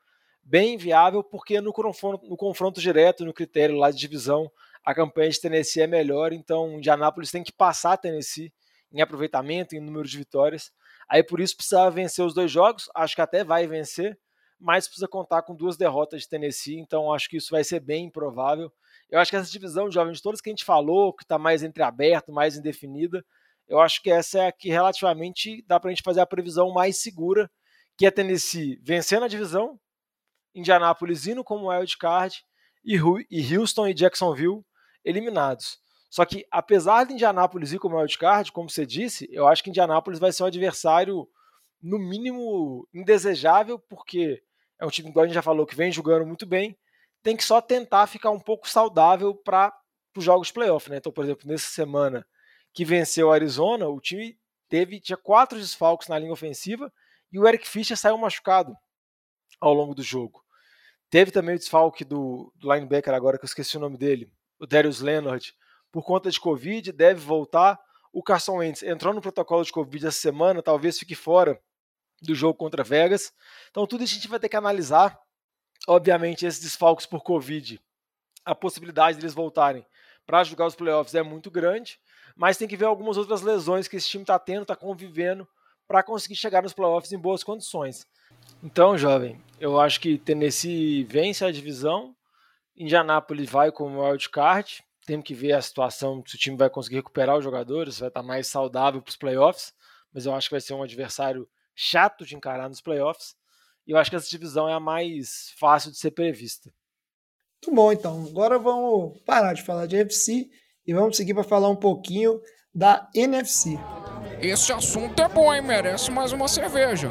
bem viável, porque no confronto, no confronto direto, no critério lá de divisão, a campanha de Tennessee é melhor, então Indianápolis tem que passar a Tennessee em aproveitamento, em número de vitórias. Aí por isso precisa vencer os dois jogos, acho que até vai vencer, mas precisa contar com duas derrotas de Tennessee, então acho que isso vai ser bem improvável. Eu acho que essa divisão de jovens, de todas que a gente falou, que está mais entreaberto, mais indefinida, eu acho que essa é a que relativamente dá para a gente fazer a previsão mais segura, que é Tennessee vencendo a divisão, Indianápolis indo como wild card e Houston e Jacksonville eliminados. Só que apesar de Indianápolis ir como wild card, como você disse, eu acho que Indianápolis vai ser um adversário no mínimo indesejável, porque é um time, igual a gente já falou, que vem jogando muito bem, tem que só tentar ficar um pouco saudável para os jogos playoff, né? Então, por exemplo, nessa semana que venceu o Arizona, o time teve tinha quatro desfalques na linha ofensiva e o Eric Fischer saiu machucado ao longo do jogo. Teve também o desfalque do, do linebacker agora que eu esqueci o nome dele, o Darius Leonard, por conta de Covid, deve voltar. O Carson Wentz entrou no protocolo de Covid essa semana, talvez fique fora do jogo contra Vegas. Então tudo isso a gente vai ter que analisar. Obviamente esses desfalques por Covid, a possibilidade deles voltarem para jogar os playoffs é muito grande mas tem que ver algumas outras lesões que esse time está tendo, está convivendo, para conseguir chegar nos playoffs em boas condições. Então, jovem, eu acho que Tennessee vence a divisão, Indianápolis vai como wild card, temos que ver a situação, se o time vai conseguir recuperar os jogadores, vai estar tá mais saudável para os playoffs, mas eu acho que vai ser um adversário chato de encarar nos playoffs, e eu acho que essa divisão é a mais fácil de ser prevista. Muito bom, então. Agora vamos parar de falar de UFC e vamos seguir para falar um pouquinho da NFC. Esse assunto é bom, hein? Merece mais uma cerveja.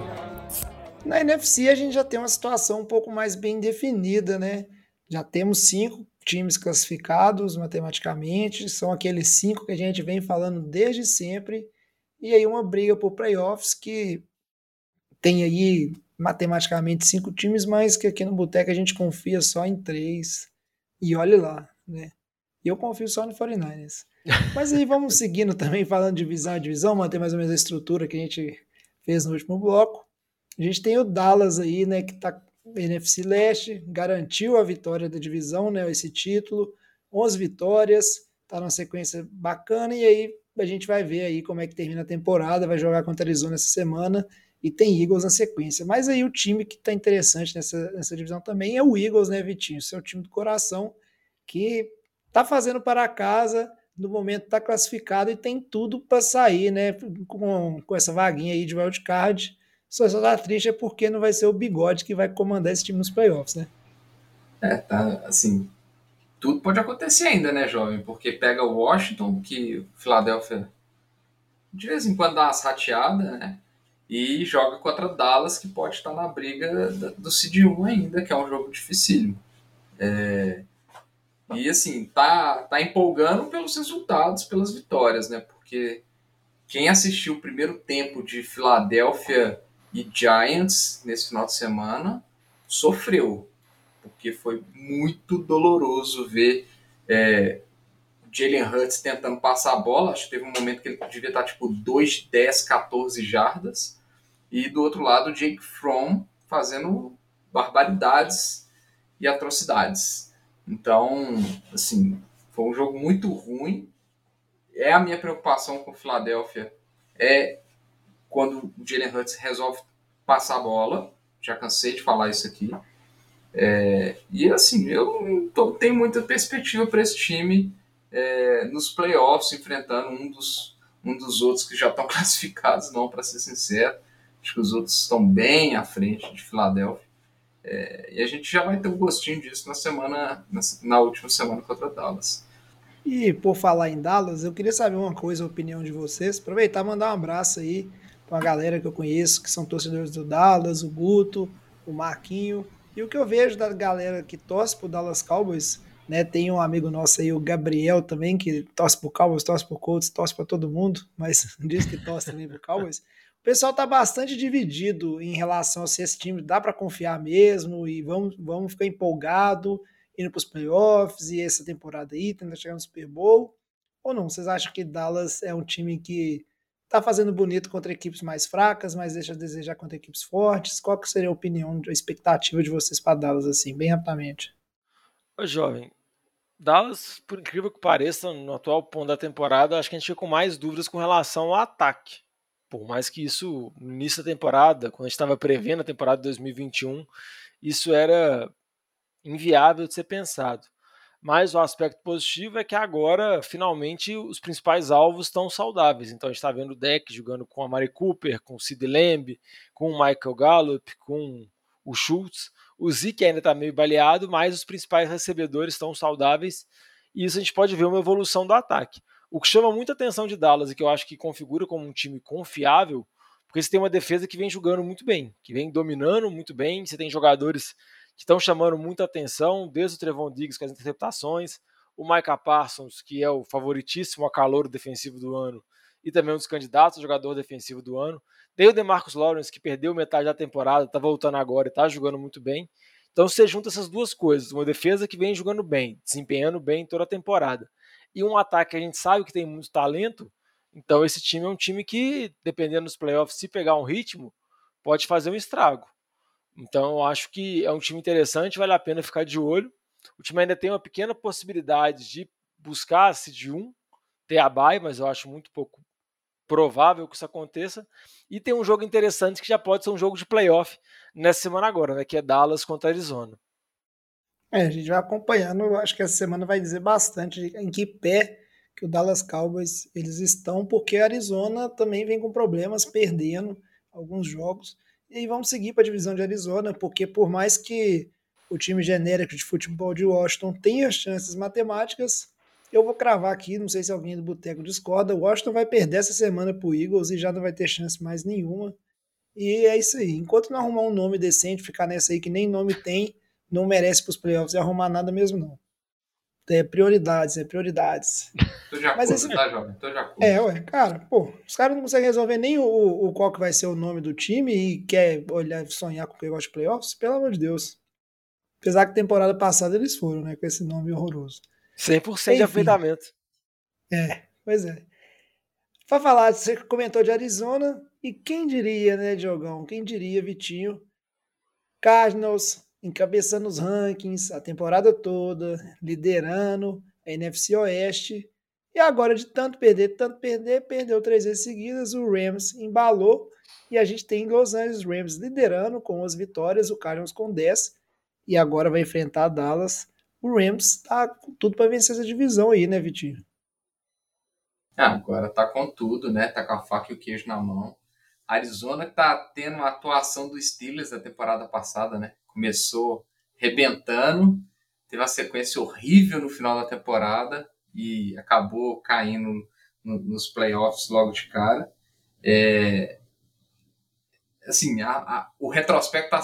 Na NFC a gente já tem uma situação um pouco mais bem definida, né? Já temos cinco times classificados matematicamente, são aqueles cinco que a gente vem falando desde sempre, e aí uma briga por playoffs que tem aí matematicamente cinco times, mas que aqui no Boteco a gente confia só em três, e olhe lá, né? E eu confio só no 49ers. [LAUGHS] Mas aí vamos seguindo também, falando de divisão a divisão, manter mais ou menos a estrutura que a gente fez no último bloco. A gente tem o Dallas aí, né, que tá NFC Leste, garantiu a vitória da divisão, né, esse título, 11 vitórias, tá numa sequência bacana e aí a gente vai ver aí como é que termina a temporada, vai jogar contra a Arizona essa semana e tem Eagles na sequência. Mas aí o time que tá interessante nessa, nessa divisão também é o Eagles, né, Vitinho? Seu time do coração, que tá fazendo para casa, no momento está classificado e tem tudo para sair, né? Com, com essa vaguinha aí de wildcard. Só só tá triste é porque não vai ser o bigode que vai comandar esse time nos playoffs, né? É, tá assim. Tudo pode acontecer ainda, né, jovem? Porque pega o Washington, que o Philadelphia de vez em quando dá umas rateadas, né? E joga contra Dallas, que pode estar na briga do Cid 1 ainda, que é um jogo dificílimo. É, E assim, tá, tá empolgando pelos resultados, pelas vitórias, né? Porque quem assistiu o primeiro tempo de Filadélfia e Giants nesse final de semana sofreu, porque foi muito doloroso ver é, Jalen Hurts tentando passar a bola. Acho que teve um momento que ele devia estar tipo 2, 10, 14 jardas. E do outro lado, Jake Fromm fazendo barbaridades e atrocidades. Então, assim, foi um jogo muito ruim. É a minha preocupação com o Philadelphia é quando o Jalen Hurts resolve passar a bola. Já cansei de falar isso aqui. É, e assim, eu não tô, tenho muita perspectiva para esse time é, nos playoffs, enfrentando um dos, um dos outros que já estão [LAUGHS] classificados, não, para ser sincero. Acho que os outros estão bem à frente de Filadélfia. É, e a gente já vai ter um gostinho disso na semana, na, na última semana contra Dallas. E por falar em Dallas, eu queria saber uma coisa, a opinião de vocês. Aproveitar e mandar um abraço aí para a galera que eu conheço, que são torcedores do Dallas, o Guto, o Marquinho. E o que eu vejo da galera que torce pro Dallas Cowboys, né? Tem um amigo nosso aí, o Gabriel também, que torce pro Cowboys, torce pro Colts, torce para todo mundo, mas [LAUGHS] diz que torce também pro Cowboys pessoal está bastante dividido em relação a se esse time dá para confiar mesmo e vamos, vamos ficar empolgado indo para os playoffs e essa temporada aí, tentando chegar no Super Bowl. Ou não? Vocês acham que Dallas é um time que está fazendo bonito contra equipes mais fracas, mas deixa a desejar contra equipes fortes? Qual que seria a opinião, a expectativa de vocês para Dallas, assim, bem rapidamente? Ô, jovem, Dallas, por incrível que pareça, no atual ponto da temporada, acho que a gente fica com mais dúvidas com relação ao ataque. Por mais que isso, no início da temporada, quando a gente estava prevendo a temporada de 2021, isso era inviável de ser pensado. Mas o aspecto positivo é que agora, finalmente, os principais alvos estão saudáveis. Então a gente está vendo o deck jogando com a Mari Cooper, com o Sid Lamb, com o Michael Gallup, com o Schultz. O Zeke ainda está meio baleado, mas os principais recebedores estão saudáveis. E isso a gente pode ver uma evolução do ataque. O que chama muita atenção de Dallas e que eu acho que configura como um time confiável, porque você tem uma defesa que vem jogando muito bem, que vem dominando muito bem, você tem jogadores que estão chamando muita atenção, desde o Trevon Diggs com as interceptações, o Micah Parsons, que é o favoritíssimo a calor defensivo do ano, e também um dos candidatos a jogador defensivo do ano. Tem o DeMarcus Lawrence, que perdeu metade da temporada, está voltando agora e está jogando muito bem. Então você junta essas duas coisas, uma defesa que vem jogando bem, desempenhando bem toda a temporada, e um ataque que a gente sabe que tem muito talento. Então esse time é um time que, dependendo dos playoffs, se pegar um ritmo, pode fazer um estrago. Então eu acho que é um time interessante, vale a pena ficar de olho. O time ainda tem uma pequena possibilidade de buscar se de um ter a bye, mas eu acho muito pouco provável que isso aconteça. E tem um jogo interessante que já pode ser um jogo de playoff nessa semana agora, né, que é Dallas contra Arizona. É, a gente vai acompanhando, acho que essa semana vai dizer bastante em que pé que o Dallas Cowboys eles estão, porque a Arizona também vem com problemas, perdendo alguns jogos. E aí vamos seguir para a divisão de Arizona, porque por mais que o time genérico de futebol de Washington tenha chances matemáticas, eu vou cravar aqui, não sei se alguém do Boteco discorda, o Washington vai perder essa semana para o Eagles e já não vai ter chance mais nenhuma. E é isso aí. Enquanto não arrumar um nome decente, ficar nessa aí que nem nome tem, não merece para os playoffs e arrumar nada mesmo, não. É prioridades, é prioridades. [LAUGHS] Tô de acordo, Mas esse... tá, jovem? Tô de acordo. É, ué, cara, pô, os caras não conseguem resolver nem o, o qual que vai ser o nome do time e quer olhar, sonhar com o negócio de playoffs, pelo amor de Deus. Apesar que temporada passada eles foram, né, com esse nome horroroso. 100% Enfim. de aproveitamento. É, pois é. Pra falar, você comentou de Arizona, e quem diria, né, Diogão? Quem diria, Vitinho? Cardinals encabeçando os rankings a temporada toda, liderando a NFC Oeste. E agora, de tanto perder, tanto perder, perdeu três vezes seguidas, o Rams embalou e a gente tem Los Angeles Rams liderando com as vitórias, o Cardinals com 10 e agora vai enfrentar Dallas. O Rams tá com tudo para vencer essa divisão aí, né, Vitinho? Ah, agora tá com tudo, né? Tá com a faca e o queijo na mão. Arizona tá tendo uma atuação do Steelers da temporada passada, né? Começou rebentando, teve uma sequência horrível no final da temporada e acabou caindo no, nos playoffs logo de cara. É, assim, a, a, o retrospecto tá,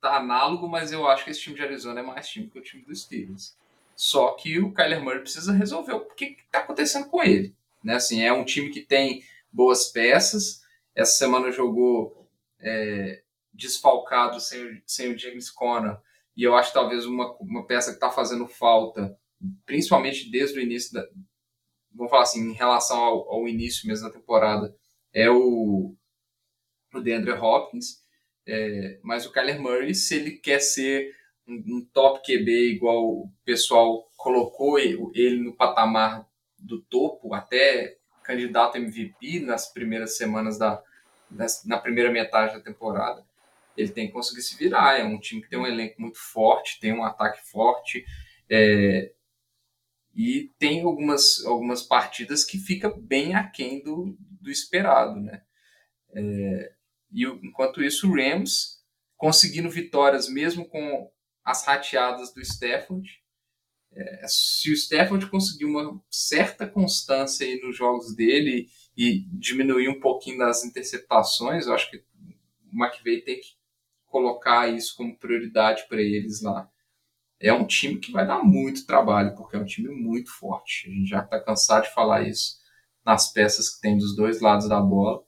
tá, análogo, mas eu acho que esse time de Arizona é mais time que o time dos Steelers. Só que o Kyler Murray precisa resolver o que está acontecendo com ele. Né? Assim, é um time que tem boas peças. Essa semana jogou é, desfalcado sem, sem o James Conner. E eu acho talvez uma, uma peça que está fazendo falta, principalmente desde o início da. Vamos falar assim, em relação ao, ao início mesmo da temporada, é o, o DeAndre Hopkins. É, mas o Kyler Murray, se ele quer ser um, top QB igual o pessoal colocou ele no patamar do topo, até candidato MVP nas primeiras semanas da na primeira metade da temporada. Ele tem que conseguir se virar. É um time que tem um elenco muito forte, tem um ataque forte é, e tem algumas, algumas partidas que fica bem aquém do, do esperado, né? É, e enquanto isso, o Rams conseguindo vitórias mesmo com as rateadas do Stafford. É, se o Stafford conseguir uma certa constância aí nos jogos dele e diminuir um pouquinho das interceptações, eu acho que o McVay tem que colocar isso como prioridade para eles lá. É um time que vai dar muito trabalho, porque é um time muito forte. A gente já está cansado de falar isso nas peças que tem dos dois lados da bola.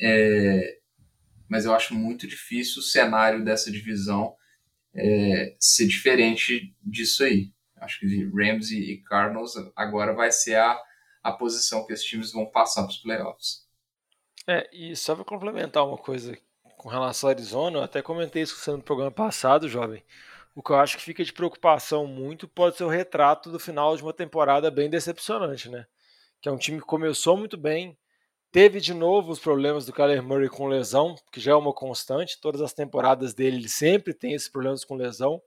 É, mas eu acho muito difícil o cenário dessa divisão é, ser diferente disso aí. Acho que Rams e Cardinals agora vai ser a, a posição que esses times vão passar para os playoffs. É, e só para complementar uma coisa com relação ao Arizona, eu até comentei isso no programa passado, jovem. O que eu acho que fica de preocupação muito pode ser o retrato do final de uma temporada bem decepcionante, né? Que é um time que começou muito bem, Teve de novo os problemas do Kyler Murray com lesão, que já é uma constante. Todas as temporadas dele ele sempre tem esses problemas com lesão.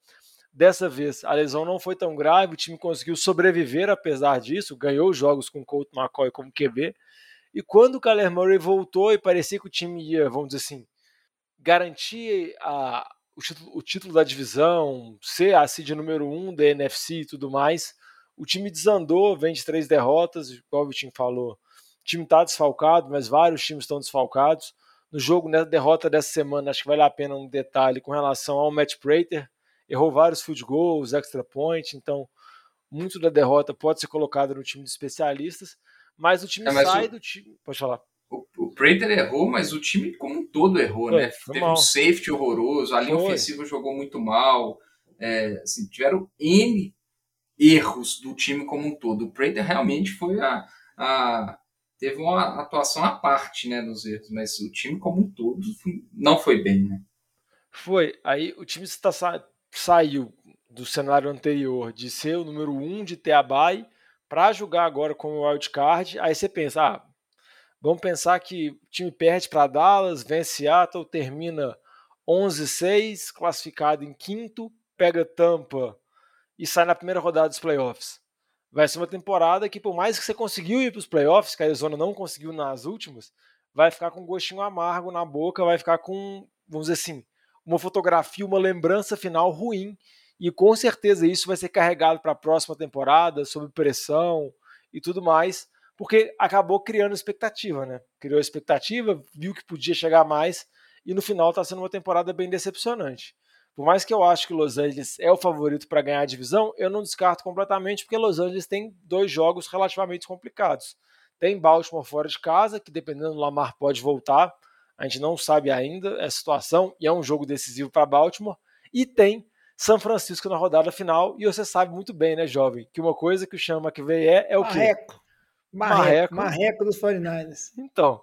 Dessa vez a lesão não foi tão grave, o time conseguiu sobreviver apesar disso, ganhou jogos com Colt McCoy como QB. E quando o Kyler Murray voltou e parecia que o time ia, vamos dizer assim, garantir a, o, título, o, título, da divisão, ser a seed número um da NFC e tudo mais, o time desandou, vem de três derrotas, igual o Vitinho falou time está desfalcado, mas vários times estão desfalcados. No jogo, na derrota dessa semana, acho que vale a pena um detalhe com relação ao Matt Prater. Errou vários field goals, extra point, então muito da derrota pode ser colocado no time de especialistas, mas o time é, sai o, do time. Pode falar. Prater errou, mas o time como um todo errou, foi, né? Foi Teve mal. um safety horroroso, a linha foi. ofensiva jogou muito mal. É, assim, tiveram N erros do time como um todo. O Prater realmente foi a, a teve uma atuação à parte, né, nos erros, mas o time como um todo não foi bem, né? Foi. Aí o time está sa saiu do cenário anterior de ser o número um de ter a bye para jogar agora como wild card. Aí você pensa, ah, vamos pensar que o time perde para Dallas, vence Seattle, termina 11-6, classificado em quinto, pega Tampa e sai na primeira rodada dos playoffs vai ser uma temporada que, por mais que você conseguiu ir para os playoffs, que a Arizona não conseguiu nas últimas, vai ficar com um gostinho amargo na boca, vai ficar com, vamos dizer assim, uma fotografia, uma lembrança final ruim. E com certeza isso vai ser carregado para a próxima temporada, sob pressão e tudo mais, porque acabou criando expectativa, né? Criou expectativa, viu que podia chegar mais, e no final está sendo uma temporada bem decepcionante. Por mais que eu acho que Los Angeles é o favorito para ganhar a divisão, eu não descarto completamente, porque Los Angeles tem dois jogos relativamente complicados. Tem Baltimore fora de casa, que dependendo do Lamar pode voltar. A gente não sabe ainda a situação, e é um jogo decisivo para Baltimore. E tem São Francisco na rodada final, e você sabe muito bem, né, jovem, que uma coisa que o chama que veio é, é o quê? Marreco. Marreco. Marreco dos 49ers. Então,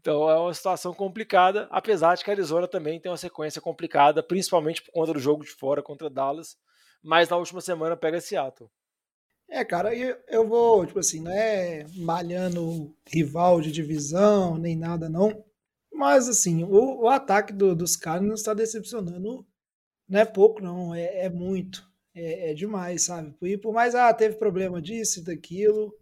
então é uma situação complicada, apesar de que a Arizona também tem uma sequência complicada, principalmente por conta do jogo de fora contra Dallas, mas na última semana pega Seattle. É, cara, eu, eu vou, tipo assim, não é malhando rival de divisão, nem nada, não. Mas, assim, o, o ataque do, dos caras não está decepcionando. Não é pouco, não, é, é muito. É, é, demais, sabe? E por mais, ah, teve problema disso e daquilo,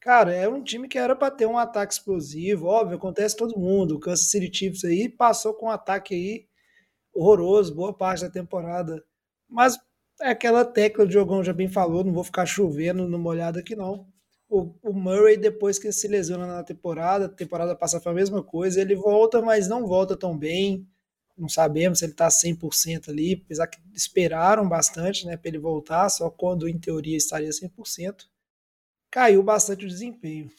Cara, é um time que era para ter um ataque explosivo, óbvio, acontece todo mundo. O Kansas City Chiefs aí passou com um ataque aí horroroso, boa parte da temporada. Mas é aquela tecla o Diogão já bem falou, não vou ficar chovendo no molhado aqui não. O, o, Murray, depois que se lesiona na temporada, temporada passa foi a mesma coisa, ele volta, mas não volta tão bem. não sabemos se ele está 100% ali, apesar que esperaram bastante né, para ele voltar, só quando em teoria estaria 100%. Caiu bastante o desempenho.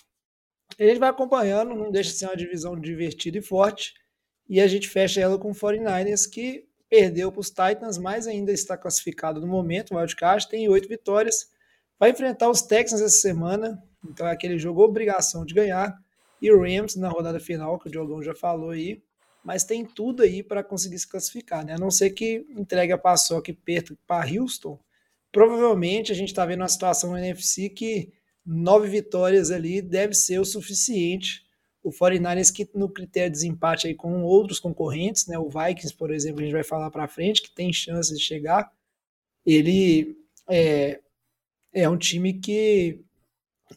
A gente vai acompanhando, não deixa de ser uma divisão divertida e forte. E a gente fecha ela com o 49ers, que perdeu para os Titans, mas ainda está classificado no momento. O Wildcard tem oito vitórias. Vai enfrentar os Texans essa semana. Então é aquele jogo obrigação de ganhar. E o Rams na rodada final, que o Diogão já falou aí. Mas tem tudo aí para conseguir se classificar, né? A não ser que entregue a paçoca perto para Houston. Provavelmente a gente está vendo uma situação no NFC que nove vitórias ali deve ser o suficiente. O 49ers que no critério de desempate aí com outros concorrentes, né, o Vikings, por exemplo, a gente vai falar para frente, que tem chances de chegar, ele é, é um time que,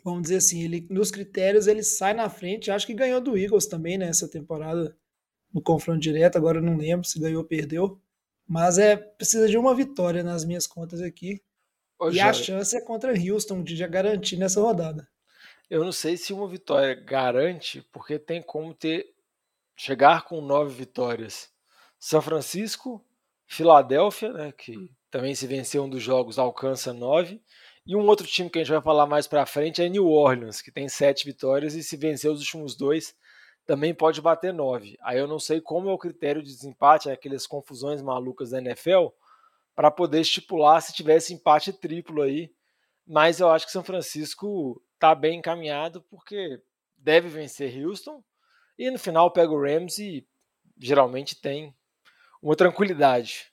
vamos dizer assim, ele nos critérios ele sai na frente, acho que ganhou do Eagles também nessa né, temporada, no confronto direto, agora não lembro se ganhou ou perdeu, mas é precisa de uma vitória nas minhas contas aqui, Ô, e a chance é contra Houston de já garantir nessa rodada. Eu não sei se uma vitória garante, porque tem como ter chegar com nove vitórias. São Francisco, Filadélfia, né, que também se vencer um dos jogos alcança nove. E um outro time que a gente vai falar mais para frente é New Orleans, que tem sete vitórias e se vencer os últimos dois também pode bater nove. Aí eu não sei como é o critério de desempate, aquelas confusões malucas da NFL, para poder estipular se tivesse empate triplo aí. Mas eu acho que São Francisco está bem encaminhado porque deve vencer Houston e no final pega o Rams e geralmente tem uma tranquilidade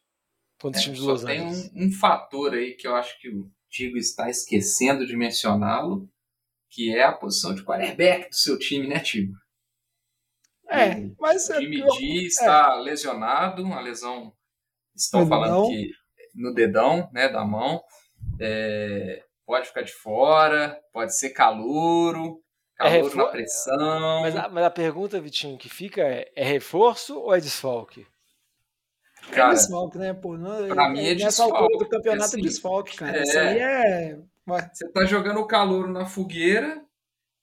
contra os é, times de Los Angeles. Tem um, um, fator aí que eu acho que o Tigo está esquecendo de mencioná-lo, que é a posição de quarterback do seu time, né, Tigo? É, mas... O time é, D está é. lesionado, uma lesão... Estão falando que no dedão, né, da mão. É, pode ficar de fora, pode ser calouro, calouro é na pressão. Mas a, mas a, pergunta, Vitinho, que fica é, é reforço ou é desfalque? Cara, é desfalque, né, pô? Não, pra é, mim é nessa desfalque. altura do campeonato assim, é desfalque, cara. É, Isso aí é... Você tá jogando o calouro na fogueira,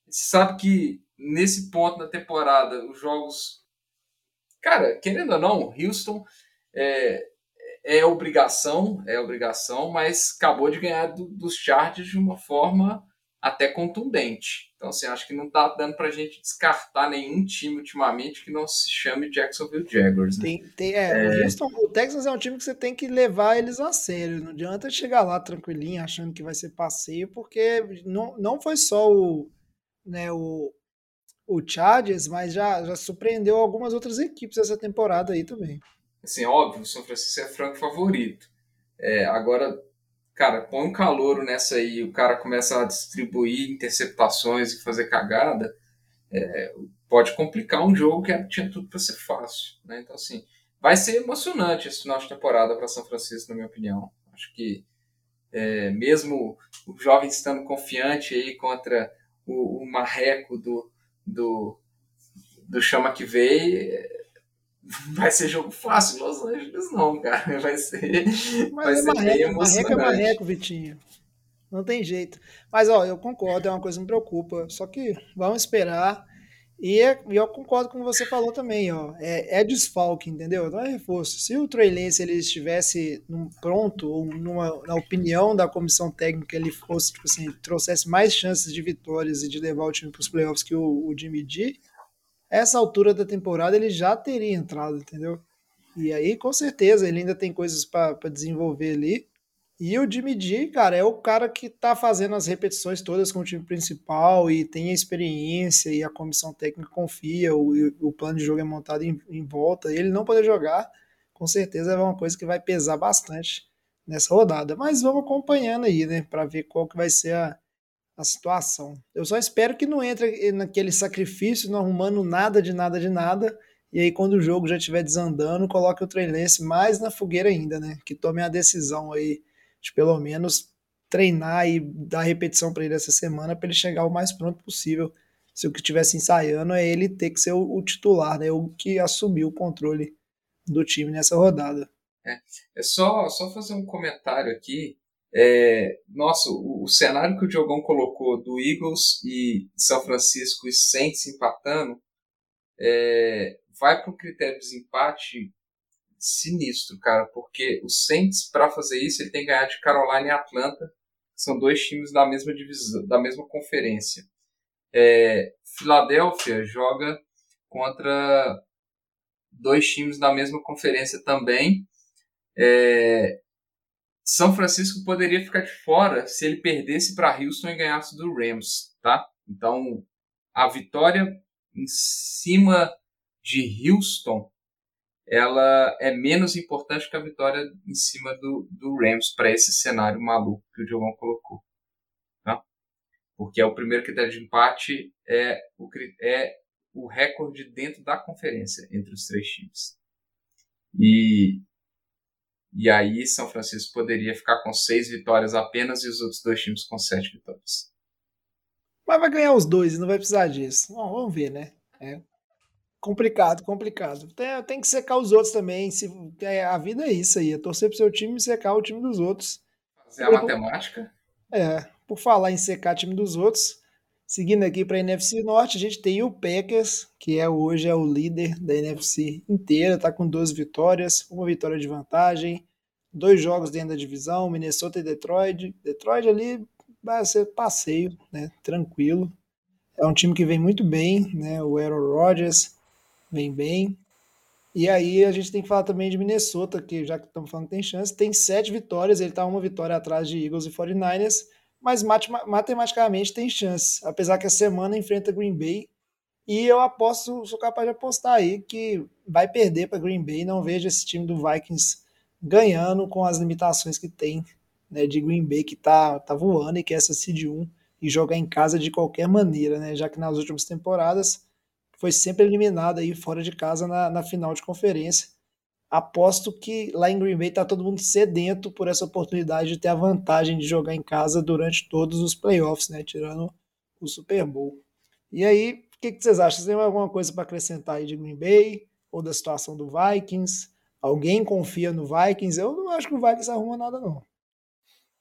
você sabe que nesse ponto da temporada os jogos... Cara, querendo ou não, Houston... É, é obrigação, é obrigação, mas acabou de ganhar do, dos Chargers de uma forma até contundente. Então, assim, acho que não está dando para a gente descartar nenhum time ultimamente que não se chame Jacksonville Jaguars. Né? Tem, tem, é, é... O, Houston, o Texas é um time que você tem que levar eles a sério. Não adianta chegar lá tranquilinho, achando que vai ser passeio, porque não, não foi só o, né, o, o Chargers, mas já, já surpreendeu algumas outras equipes essa temporada aí também. Assim, óbvio, o São Francisco é franco favorito. É, agora, cara, põe um calouro nessa aí, o cara começa a distribuir interceptações e fazer cagada, é, pode complicar um jogo que tinha tudo para ser fácil. Né? Então, assim, vai ser emocionante esse final de temporada para São Francisco, na minha opinião. Acho que é, mesmo o jovem estando confiante aí contra o, o marreco do, do, do chama que veio, vai ser jogo fácil Los Angeles, não, cara. Vai ser. Mas vai é ser marreco, marreco é marreco, Vitinho. Não tem jeito. Mas, ó, eu concordo, é uma coisa que me preocupa. Só que vamos esperar. E, é, e eu concordo com o que você falou também, ó. É, é desfalque, entendeu? Não é reforço. Se o Trey Lance ele estivesse num pronto, ou numa, na opinião da comissão técnica, ele fosse, tipo assim, trouxesse mais chances de vitórias e de levar o time para os playoffs que o, o Jimmy G, essa altura da temporada ele já teria entrado, entendeu? E aí, com certeza, ele ainda tem coisas para desenvolver ali. E o Jimmy G, cara, é o cara que tá fazendo as repetições todas com o time principal e tem a experiência e a comissão técnica confia, o, o plano de jogo é montado em, em volta. E ele não poder jogar, com certeza é uma coisa que vai pesar bastante nessa rodada. Mas vamos acompanhando aí, né, para ver qual que vai ser a, a situação. Eu só espero que não entre naquele sacrifício, não arrumando nada de nada de nada, e aí quando o jogo já estiver desandando, coloque o Trey mais na fogueira ainda, né? Que tome a decisão aí de pelo menos treinar e dar repetição para ele essa semana para ele chegar o mais pronto possível. Se o que estivesse ensaiando é ele ter que ser o, o, titular, né? O que assumiu o controle do time nessa rodada. É, é só, só fazer um comentário aqui é, nossa, o, o, cenário que o Diogão colocou do Eagles e São Francisco e Saints empatando é, vai para o critério de desempate sinistro, cara, porque o Saints, para fazer isso, ele tem que ganhar de Carolina e Atlanta, que são dois times da mesma divisão, da mesma conferência. É, Filadélfia joga contra dois times da mesma conferência também. É, São Francisco poderia ficar de fora se ele perdesse para Houston e ganhasse do Rams, tá? Então, a vitória em cima de Houston, ela é menos importante que a vitória em cima do, do Rams para esse cenário maluco que o Diogão colocou. Tá? Porque é o primeiro critério de empate é o, é o recorde dentro da conferência entre os três times. E, e aí São Francisco poderia ficar com seis vitórias apenas e os outros dois times com sete vitórias. Mas vai ganhar os dois e não vai precisar disso. Bom, vamos ver, né? É complicado, complicado. Tem, tem que secar os outros também. Se, é, a vida é isso aí. É torcer pro seu time e secar o time dos outros. Fazer a matemática? É. Por falar em secar time dos outros, Seguindo aqui para a NFC Norte, a gente tem o Packers, que é hoje é o líder da NFC inteira, está com 12 vitórias, uma vitória de vantagem, dois jogos dentro da divisão, Minnesota e Detroit. Detroit ali vai ser passeio, né? Tranquilo. É um time que vem muito bem, né? O Aaron Rodgers vem bem. E aí a gente tem que falar também de Minnesota, que já que estamos falando que tem chance, tem sete vitórias, ele está uma vitória atrás de Eagles e 49ers mas matematicamente tem chance. Apesar que a semana enfrenta Green Bay. E eu aposto, sou capaz de apostar aí que vai perder para Green Bay. Não vejo esse time do Vikings ganhando com as limitações que tem né, de Green Bay, que tá, tá voando e que é essa seed 1 e jogar em casa de qualquer maneira, né? Já que nas últimas temporadas foi sempre eliminado aí fora de casa na, na final de conferência aposto que lá em Green Bay tá todo mundo sedento por essa oportunidade de ter a vantagem de jogar em casa durante todos os playoffs, né? Tirando o Super Bowl. E aí, o que, que, vocês acham? Vocês têm alguma coisa para acrescentar aí de Green Bay ou da situação do Vikings? Alguém confia no Vikings? Eu não acho que o Vikings arruma nada, não.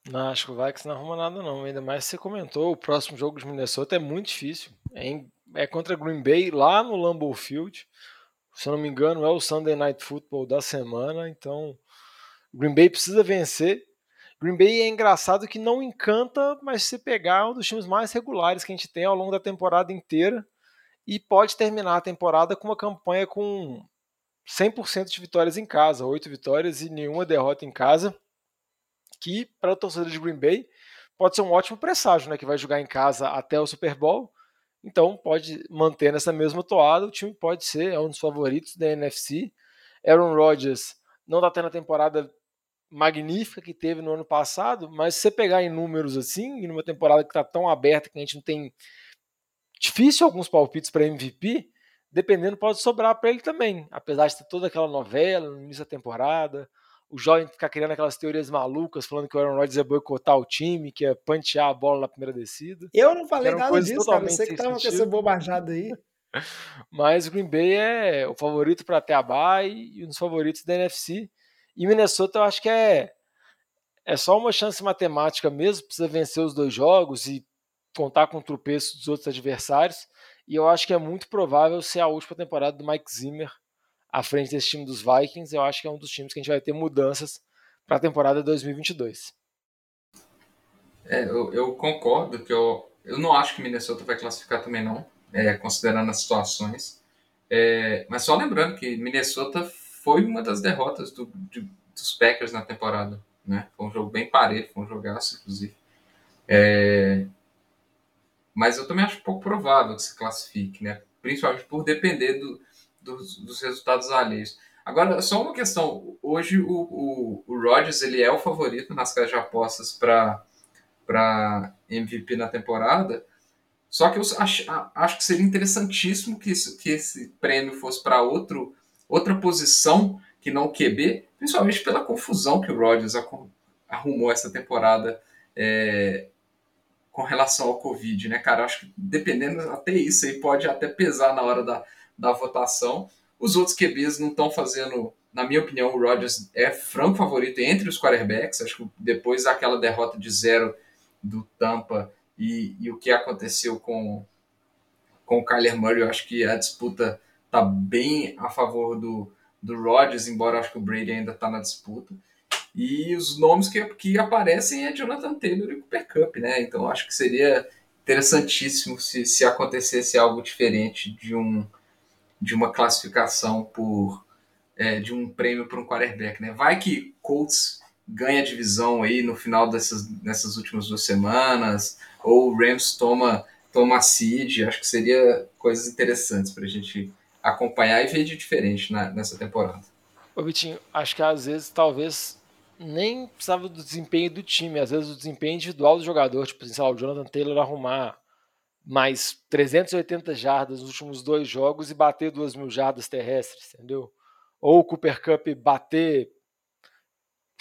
Não, acho que o Vikings não arruma nada, não. Ainda mais você comentou, o próximo jogo de Minnesota é muito difícil. É, em, é contra Green Bay, lá no Lambeau Field se eu não me engano, é o Sunday Night Football da semana, então Green Bay precisa vencer. Green Bay é engraçado que não encanta, mas se pegar é um dos times mais regulares que a gente tem ao longo da temporada inteira e pode terminar a temporada com uma campanha com 100% de vitórias em casa, 8 vitórias e nenhuma derrota em casa, que para a torcida de Green Bay pode ser um ótimo presságio, né, que vai jogar em casa até o Super Bowl então pode manter nessa mesma toada, o time pode ser é um dos favoritos da NFC. Aaron Rodgers não está tendo a temporada magnífica que teve no ano passado, mas se você pegar em números assim, e numa temporada que está tão aberta que a gente não tem difícil alguns palpites para MVP, dependendo pode sobrar para ele também, apesar de ter toda aquela novela no início da temporada, o jovem ficar criando aquelas teorias malucas, falando que o Aaron Rodgers ia boicotar o time, que ia pantear a bola na primeira descida. Eu não falei nada disso, cara. Você que tava com essa bobajada aí. [LAUGHS] Mas o Green Bay é o favorito para até a bye e um dos favoritos da NFC. E Minnesota eu acho que é, é só uma chance matemática mesmo, precisa vencer os dois jogos e contar com o tropeço dos outros adversários. E eu acho que é muito provável ser a última temporada do Mike Zimmer à frente desse time dos Vikings, eu acho que é um dos times que a gente vai ter mudanças para a temporada 2022. É, eu, eu, concordo que eu, eu não acho que Minnesota vai classificar também não, é, considerando as situações. É, mas só lembrando que Minnesota foi uma das derrotas do, de, dos Packers na temporada. Né? Foi um jogo bem parelho, foi um jogaço, inclusive. É, mas eu também acho pouco provável que se classifique, né? principalmente por depender do, dos, dos resultados alheios. Agora, só uma questão. Hoje o, o, o Rodgers ele é o favorito nas casas de apostas para MVP na temporada. Só que eu acho, acho que seria interessantíssimo que, isso, que esse prêmio fosse para outro outra posição que não QB, principalmente pela confusão que o Rodgers arrumou essa temporada é, com relação ao Covid, né, cara? Acho que dependendo até isso aí pode até pesar na hora da, da votação. Os outros QBs não estão fazendo, na minha opinião, o Rodgers é franco favorito entre os quarterbacks. Acho que depois daquela derrota de zero do Tampa e, e o que aconteceu com, com o Kyler Murray, eu acho que a disputa está bem a favor do, do Rodgers, embora acho que o Brady ainda está na disputa. E os nomes que, que aparecem é Jonathan Taylor e Cooper Cup, né? Então acho que seria interessantíssimo se, se acontecesse algo diferente de, um, de uma classificação por é, de um prêmio para um quarterback, né? Vai que Colts ganha a divisão aí no final dessas, nessas últimas duas semanas, ou Rams toma, toma seed, acho que seria coisas interessantes para a gente acompanhar e ver de diferente na, nessa temporada. Ô Vitinho, acho que às vezes talvez nem precisava do desempenho do time, às vezes o desempenho individual do jogador, tipo, sei lá, o Jonathan Taylor arrumar mais 380 jardas nos últimos dois jogos e bater duas mil jardas terrestres, entendeu? Ou o Cooper Cup bater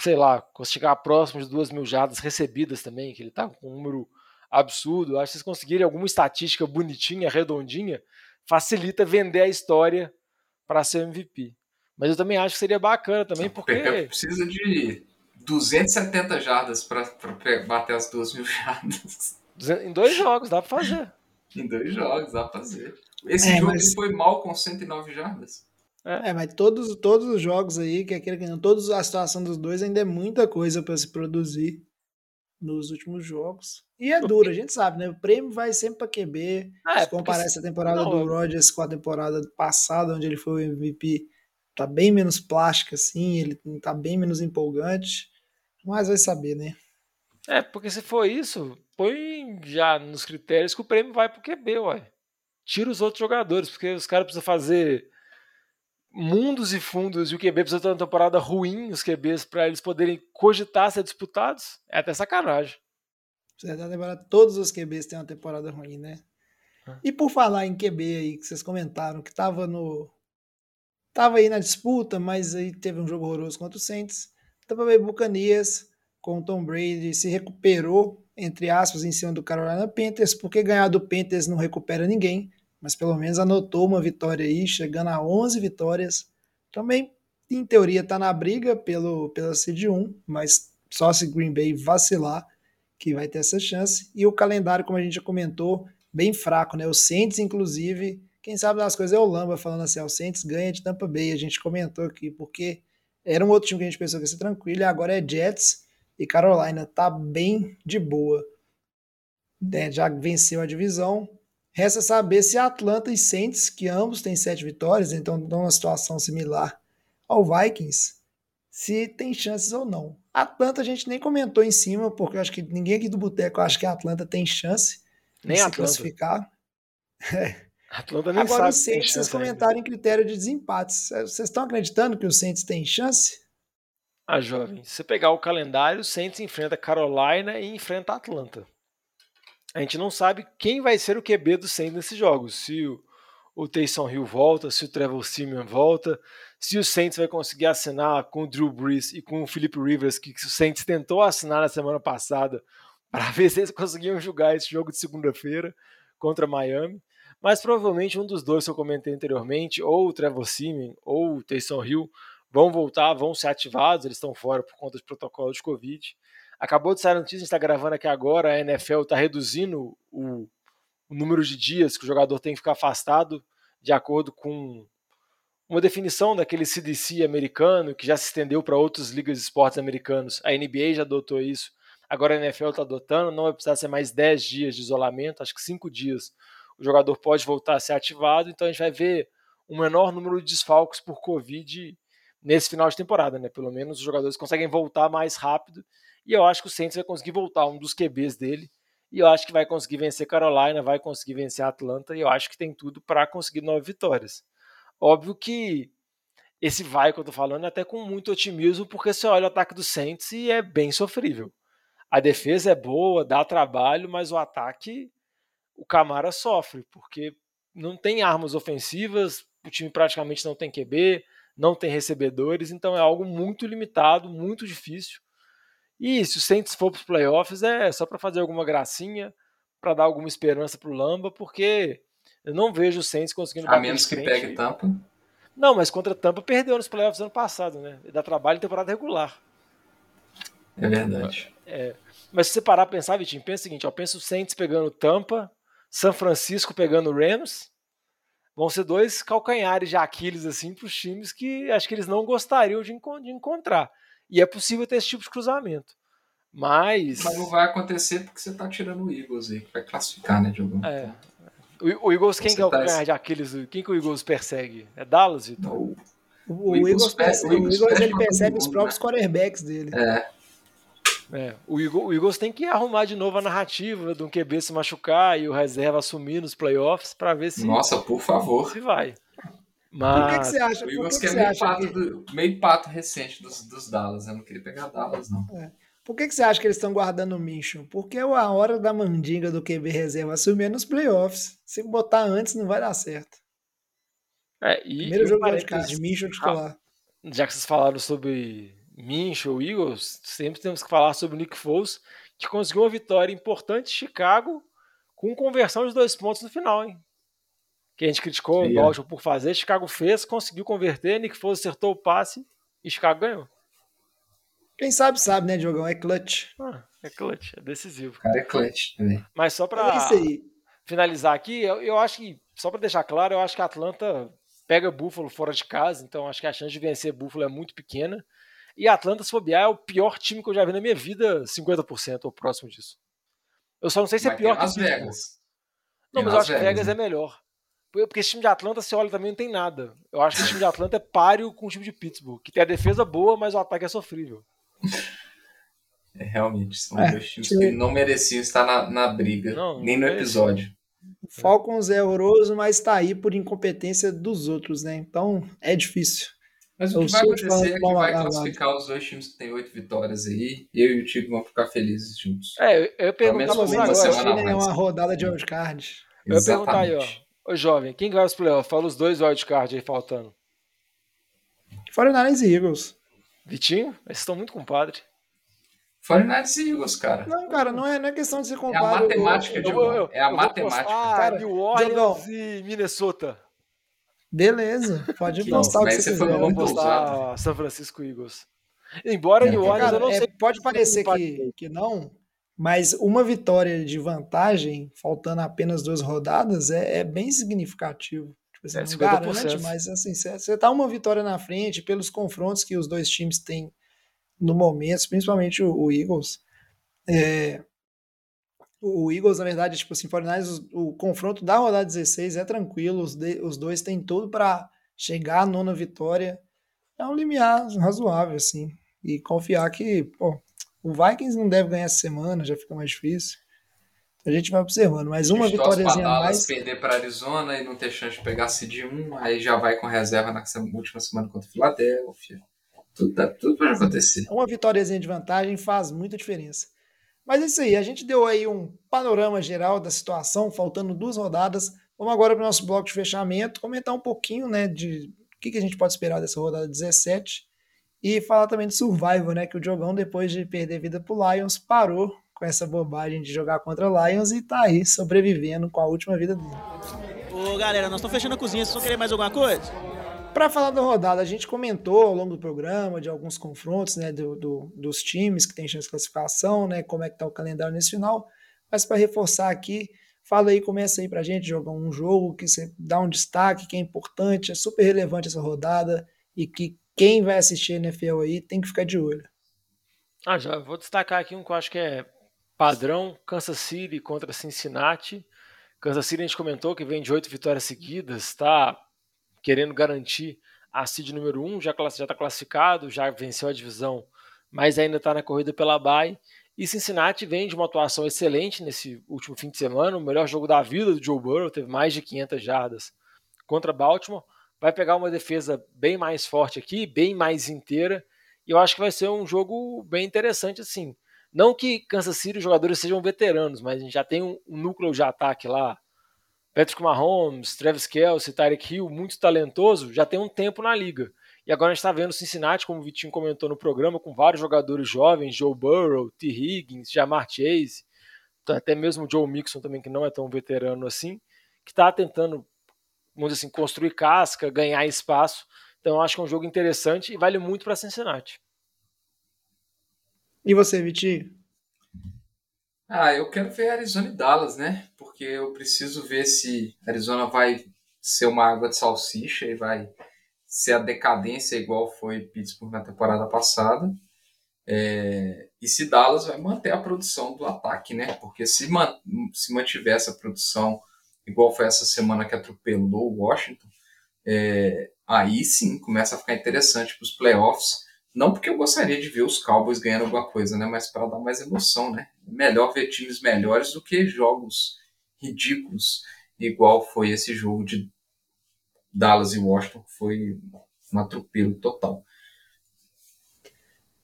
sei lá, chegar próximo de duas mil jardas recebidas também, que ele tá com um número absurdo. Acho que vocês conseguirem alguma estatística bonitinha, redondinha, facilita vender a história para ser MVP. Mas eu também acho que seria bacana também, porque. Precisa de 270 jardas para bater as duas mil [LAUGHS] jardas. Em dois jogos, dá para fazer. [LAUGHS] em dois jogos, dá para fazer. Esse é, jogo mas... foi mal com 109 jardas. É. é, mas todos, todos os jogos aí, que é aquele que não, todos a situação dos dois ainda é muita coisa para se produzir nos últimos jogos. E é duro, a gente sabe, né? O prêmio vai sempre para QB. É, se comparar essa temporada não, do Rodgers com a temporada passada, onde ele foi o MVP, tá bem menos plástica, assim, ele tá bem menos empolgante. Mas vai saber, né? É, porque se for isso, põe já nos critérios que o prêmio vai pro QB, ué. Tira os outros jogadores, porque os caras precisam fazer mundos e fundos e o QB precisa ter uma temporada ruim, os QBs, para eles poderem cogitar ser disputados, é até sacanagem. Todos os QBs têm uma temporada ruim, né? E por falar em QB aí, que vocês comentaram, que tava no. Tava aí na disputa, mas aí teve um jogo horroroso contra o Saints. Tampa Bay Buccaneers com o Tom Brady se recuperou, entre aspas, em cima do Carolina Panthers, porque ganhar do Panthers não recupera ninguém mas pelo menos anotou uma vitória aí, chegando a 11 vitórias. Também, em teoria, está na briga pelo, pela Seed 1, mas só se Green Bay vacilar que vai ter essa chance. E o calendário, como a gente já comentou, bem fraco, né? O Saints, inclusive, quem sabe das coisas é o Lamba falando assim, o Saints ganha de Tampa Bay, a gente comentou aqui, porque era um outro time que a gente pensou que ia ser tranquilo, e agora é Jets e Carolina, tá bem de boa. É, já venceu a divisão, Resta saber se Atlanta e Saints, que ambos têm sete vitórias, então estão numa situação similar ao Vikings, se tem chances ou não. Atlanta a gente nem comentou em cima, porque eu acho que ninguém aqui do Boteco acha que a Atlanta tem chance nem de se classificar. [LAUGHS] É. Atlanta nem Agora sabe o Saints, vocês comentaram em critério de desempates. Vocês estão acreditando que o Saints tem chance? Ah, jovem, se você pegar o calendário, o Saints enfrenta Carolina e enfrenta Atlanta a gente não sabe quem vai ser o QB do Saints nesses jogos. Se o, o Taysom Hill volta, se o Trevor Simeon volta, se o Saints vai conseguir assinar com o Drew Brees e com o Philip Rivers, que o Saints tentou assinar na semana passada, [LAUGHS] para ver se eles conseguiam jogar esse jogo de segunda-feira contra Miami. Mas provavelmente um dos dois que eu comentei anteriormente, ou o Trevor Simeon ou o Taysom Hill, vão voltar, vão ser ativados, eles estão fora por conta de protocolo de Covid. Acabou de sair a notícia, a gente está gravando aqui agora, a NFL está reduzindo o, o, número de dias que o jogador tem que ficar afastado, de acordo com uma definição daquele CDC americano, que já se estendeu para outras ligas de esportes americanos. A NBA já adotou isso, agora a NFL está adotando, não vai precisar ser mais 10 dias de isolamento, acho que 5 dias o jogador pode voltar a ser ativado, então a gente vai ver um menor número de desfalques por Covid nesse final de temporada, né? Pelo menos os jogadores conseguem voltar mais rápido e eu acho que o Saints vai conseguir voltar um dos QBs dele. E eu acho que vai conseguir vencer Carolina, vai conseguir vencer Atlanta. E eu acho que tem tudo para conseguir nove vitórias. Óbvio que esse vai que eu tô falando é até com muito otimismo, porque você olha o ataque do Saints e é bem sofrível. A defesa é boa, dá trabalho, mas o ataque, o Camara sofre, porque não tem armas ofensivas, o time praticamente não tem QB, não tem recebedores, então é algo muito limitado, muito difícil. E se o Saints for para os playoffs, é só para fazer alguma gracinha, para dar alguma esperança para o Lamba, porque eu não vejo o Saints conseguindo A menos que pegue. Tampa. Não, mas contra Tampa perdeu nos playoffs ano passado, né? Dá trabalho em temporada regular. É verdade. É, mas se você parar a pensar, Vitinho, pensa o seguinte: ó, pensa o Saints pegando Tampa, São Francisco pegando Rams, vão ser dois calcanhares de Aquiles assim para os times que acho que eles não gostariam de, enco de, encontrar. E é possível ter esse tipo de cruzamento. Mas. Mas não vai acontecer porque você tá tirando o Eagles aí, que vai classificar, né, Diogo? É. O, o Eagles, quem que é o tá- calcanhar de Aquiles? Quem que o Eagles persegue? É Dallas, Vitor? O- O, O Eagles Eagles, perce- o o Eagles Eagles, ele percebe os próprios quarterbacks dele. É, É, o, Eagles, o Eagles tem que arrumar de novo a narrativa de um QB se machucar e o reserva assumir nos playoffs para ver se, nossa, por favor. se vai. Por que, que Mas você acha, O Eagles que que que é meio acha pato, que, do- meio pato recente dos, dos Dallas. Eu não queria pegar Dallas, não. por que, que você acha que eles estão guardando o Minshew? Porque a hora da mandinga do QB reserva assumir é nos playoffs. Se botar antes, não vai dar certo. é, e, Primeiro jogo de wildcard de Minshew titular. já que vocês falaram sobre Minshew, Eagles, sempre temos que falar sobre o Nick Foles, que conseguiu uma vitória importante em Chicago com conversão de dois pontos no final, hein? Que a gente criticou o Sim, é. Baltimore por fazer, Chicago fez, conseguiu converter, Nick Foles acertou o passe e Chicago ganhou. Quem sabe, sabe, né, Diogão? É clutch. Ah, é clutch, é decisivo. Cara é clutch também. Mas só Mas é finalizar aqui, eu, eu acho que, só para deixar claro, eu acho que a Atlanta pega Buffalo fora de casa, então acho que a chance de vencer Buffalo é muito pequena. E a Atlanta, se bobear, é o pior time que eu já vi na minha vida, 50% ou próximo disso. Eu só não sei se é pior que Las. Vegas. Não, Tem mas eu acho que Vegas né? é melhor. Porque esse time de Atlanta, você olha também, não tem nada. Eu acho que o time de Atlanta é páreo com o time de Pittsburgh, que tem a defesa boa, mas o ataque é sofrível. [LAUGHS] É, realmente, são É, dois times time- que não mereciam estar na, na briga, Não, nem no merecia. episódio. O Falcons é horroroso, mas tá aí por incompetência dos outros, né? Então é difícil. Mas Eu o que vai sou de acontecer é que vai classificar os dois times que têm oito vitórias aí. Eu e o Tigo vão ficar felizes juntos. É, eu, eu perguntar você agora. a é uma rodada de wildcard. Eu ia perguntar aí, ó. Ô jovem, quem que vai aos playoffs? Fala os dois wildcards aí faltando. 49ers e Eagles. Vitinho? Eles estão muito compadre. 49ers e Eagles, cara. Não, cara, não é, não é questão de se É a matemática, Eu- Diogo. eu- É a matemática. postar Cara, New Orleans Diogão. e Minnesota. Beleza, pode postar o que você você foi quiser. Vou postar São Francisco Eagles. Embora É, New Orleans, eu não é, sei. pode parecer empate que, que não, mas uma vitória de vantagem, faltando apenas duas rodadas, é, é bem significativo. Tipo assim, É, não 50%. garante, mas assim, você tá uma vitória na frente pelos confrontos que os dois times têm no momento, principalmente o, o Eagles. É, o Eagles, na verdade, tipo assim, 49ers, o, o confronto da rodada 16 é tranquilo, os, de- os dois têm tudo para chegar à nona vitória. É um limiar razoável, assim. E confiar que, pô, o Vikings não deve ganhar essa semana, já fica mais difícil. A gente vai observando, mas uma vitóriazinha a mais. perder para Arizona e não ter chance de pegar seed 1, aí já vai com reserva na última semana contra o Philadelphia. Tudo, tá- tudo pode acontecer. Uma vitóriazinha de vantagem faz muita diferença. Mas é isso aí, a gente deu aí um panorama geral da situação, faltando duas rodadas. Vamos agora para o nosso bloco de fechamento, comentar um pouquinho, né, de o que, que a gente pode esperar dessa rodada 17 e falar também de Survival, né, que o Diogão, depois de perder vida pro Lions, parou com essa bobagem de jogar contra Lions e tá aí sobrevivendo com a última vida dele. Ô, galera, nós estamos fechando a cozinha. Vocês vão querer mais alguma coisa? Para falar da rodada, a gente comentou ao longo do programa de alguns confrontos, né, do, do- dos times que têm chance de classificação, né, como é que tá o calendário nesse final. Mas para reforçar aqui, fala aí, começa aí pra gente jogar um jogo que você dá um destaque, que é importante, é super relevante essa rodada e que quem vai assistir a NFL aí tem que ficar de olho. Ah, já vou destacar aqui um que eu acho que é padrão: Kansas City contra Cincinnati. Kansas City a gente comentou que vem de oito vitórias seguidas, está querendo garantir a seed número um, já está classificado, já venceu a divisão, mas ainda está na corrida pela bye. E Cincinnati vem de uma atuação excelente nesse último fim de semana, o melhor jogo da vida do Joe Burrow, teve mais de 500 jardas contra Baltimore. Vai pegar uma defesa bem mais forte aqui, bem mais inteira, e eu acho que vai ser um jogo bem interessante assim. Não que Kansas City os jogadores sejam veteranos, mas a gente já tem um, um núcleo de ataque lá. Patrick Mahomes, Travis Kelce, Tyreek Hill, muito talentoso, já tem um tempo na liga. E agora a gente está vendo Cincinnati, como o Vitinho comentou no programa, com vários jogadores jovens, Joe Burrow, T. Higgins, Jamar Chase, até mesmo Joe Mixon também, que não é tão veterano assim, que está tentando, vamos dizer assim, construir casca, ganhar espaço. Então eu acho que é um jogo interessante e vale muito para Cincinnati. E você, Vitinho? Ah, eu quero ver Arizona e Dallas, né? Porque eu preciso ver se Arizona vai ser uma água de salsicha e vai ser a decadência igual foi Pittsburgh na temporada passada. É, e se Dallas vai manter a produção do ataque, né? Porque se, man, se mantiver essa produção igual foi essa semana que atropelou o Washington, é, aí sim começa a ficar interessante para os playoffs. Não porque eu gostaria de ver os Cowboys ganhando alguma coisa, né? Mas para dar mais emoção, né? Melhor ver times melhores do que jogos ridículos, igual foi esse jogo de Dallas e Washington, que foi um atropelo total.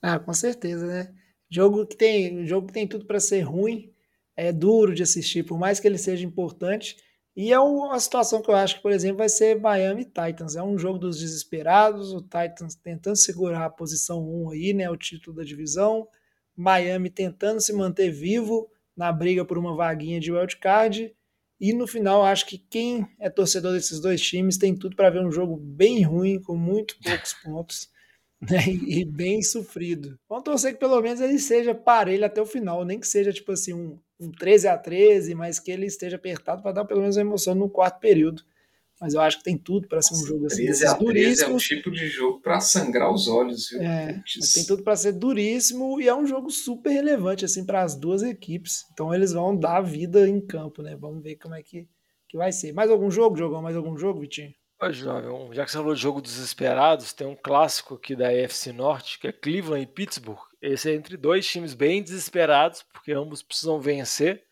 Ah, com certeza, né? Jogo que tem, jogo que tem tudo para ser ruim, é duro de assistir, por mais que ele seja importante. E é uma situação que eu acho que, por exemplo, vai ser Miami Titans. É um jogo dos desesperados, o Titans tentando segurar a posição 1 aí, né, o título da divisão. Miami tentando se manter vivo na briga por uma vaguinha de wildcard. E no final, acho que quem é torcedor desses dois times tem tudo para ver um jogo bem ruim, com muito poucos pontos né? e bem sofrido. Vamos torcer que pelo menos ele seja parelho até o final, nem que seja tipo assim um, um 13 a 13, mas que ele esteja apertado para dar pelo menos uma emoção no quarto período. Mas eu acho que tem tudo para ser um jogo assim. 13 a 13 é um tipo de jogo para sangrar os olhos, viu? É, tem tudo para ser duríssimo e é um jogo super relevante assim para as duas equipes. Então eles vão dar vida em campo, né? Vamos ver como é que, que vai ser. Mais algum jogo, jogou mais algum jogo, Vitinho? Ô, jovem, já que você falou de jogo desesperados, tem um clássico aqui da AFC Norte, que é Cleveland e Pittsburgh. Esse é entre dois times bem desesperados, porque ambos precisam vencer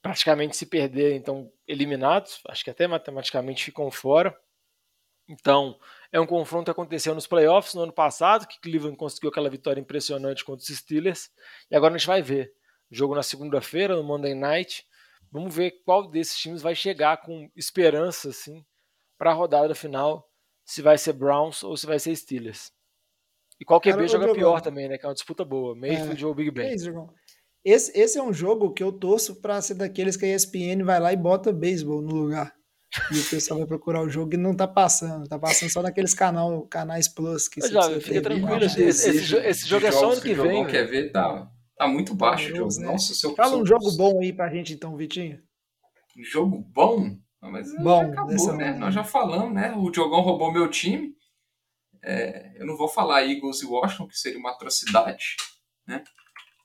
praticamente se perder, então eliminados, acho que até matematicamente ficam fora. Então, é um confronto que aconteceu nos playoffs no ano passado, que Cleveland conseguiu aquela vitória impressionante contra os Steelers, e agora a gente vai ver. Jogo na segunda-feira, no Monday Night. Vamos ver qual desses times vai chegar com esperança assim para a rodada final, se vai ser Browns ou se vai ser Steelers. E qual QB joga pior também, né? Que é uma disputa boa. Mayfield é, ou Big Ben. É isso, esse, esse é um jogo que eu torço para ser daqueles que a ESPN vai lá e bota beisebol no lugar. E o pessoal vai procurar o jogo e não tá passando. Tá passando só naqueles canal, canais plus. Que já, fica tranquilo. Esse, esse, esse, jogo é só ano que, que vem. quer ver, tá, tá muito baixo o jogo. Né? Nossa, seu Fala um jogo bom aí pra gente então, Vitinho. Jogo bom? Mas bom, acabou, né? Nós já falamos, né? O Diogão roubou meu time. É, eu não vou falar Eagles e Washington, que seria uma atrocidade, né?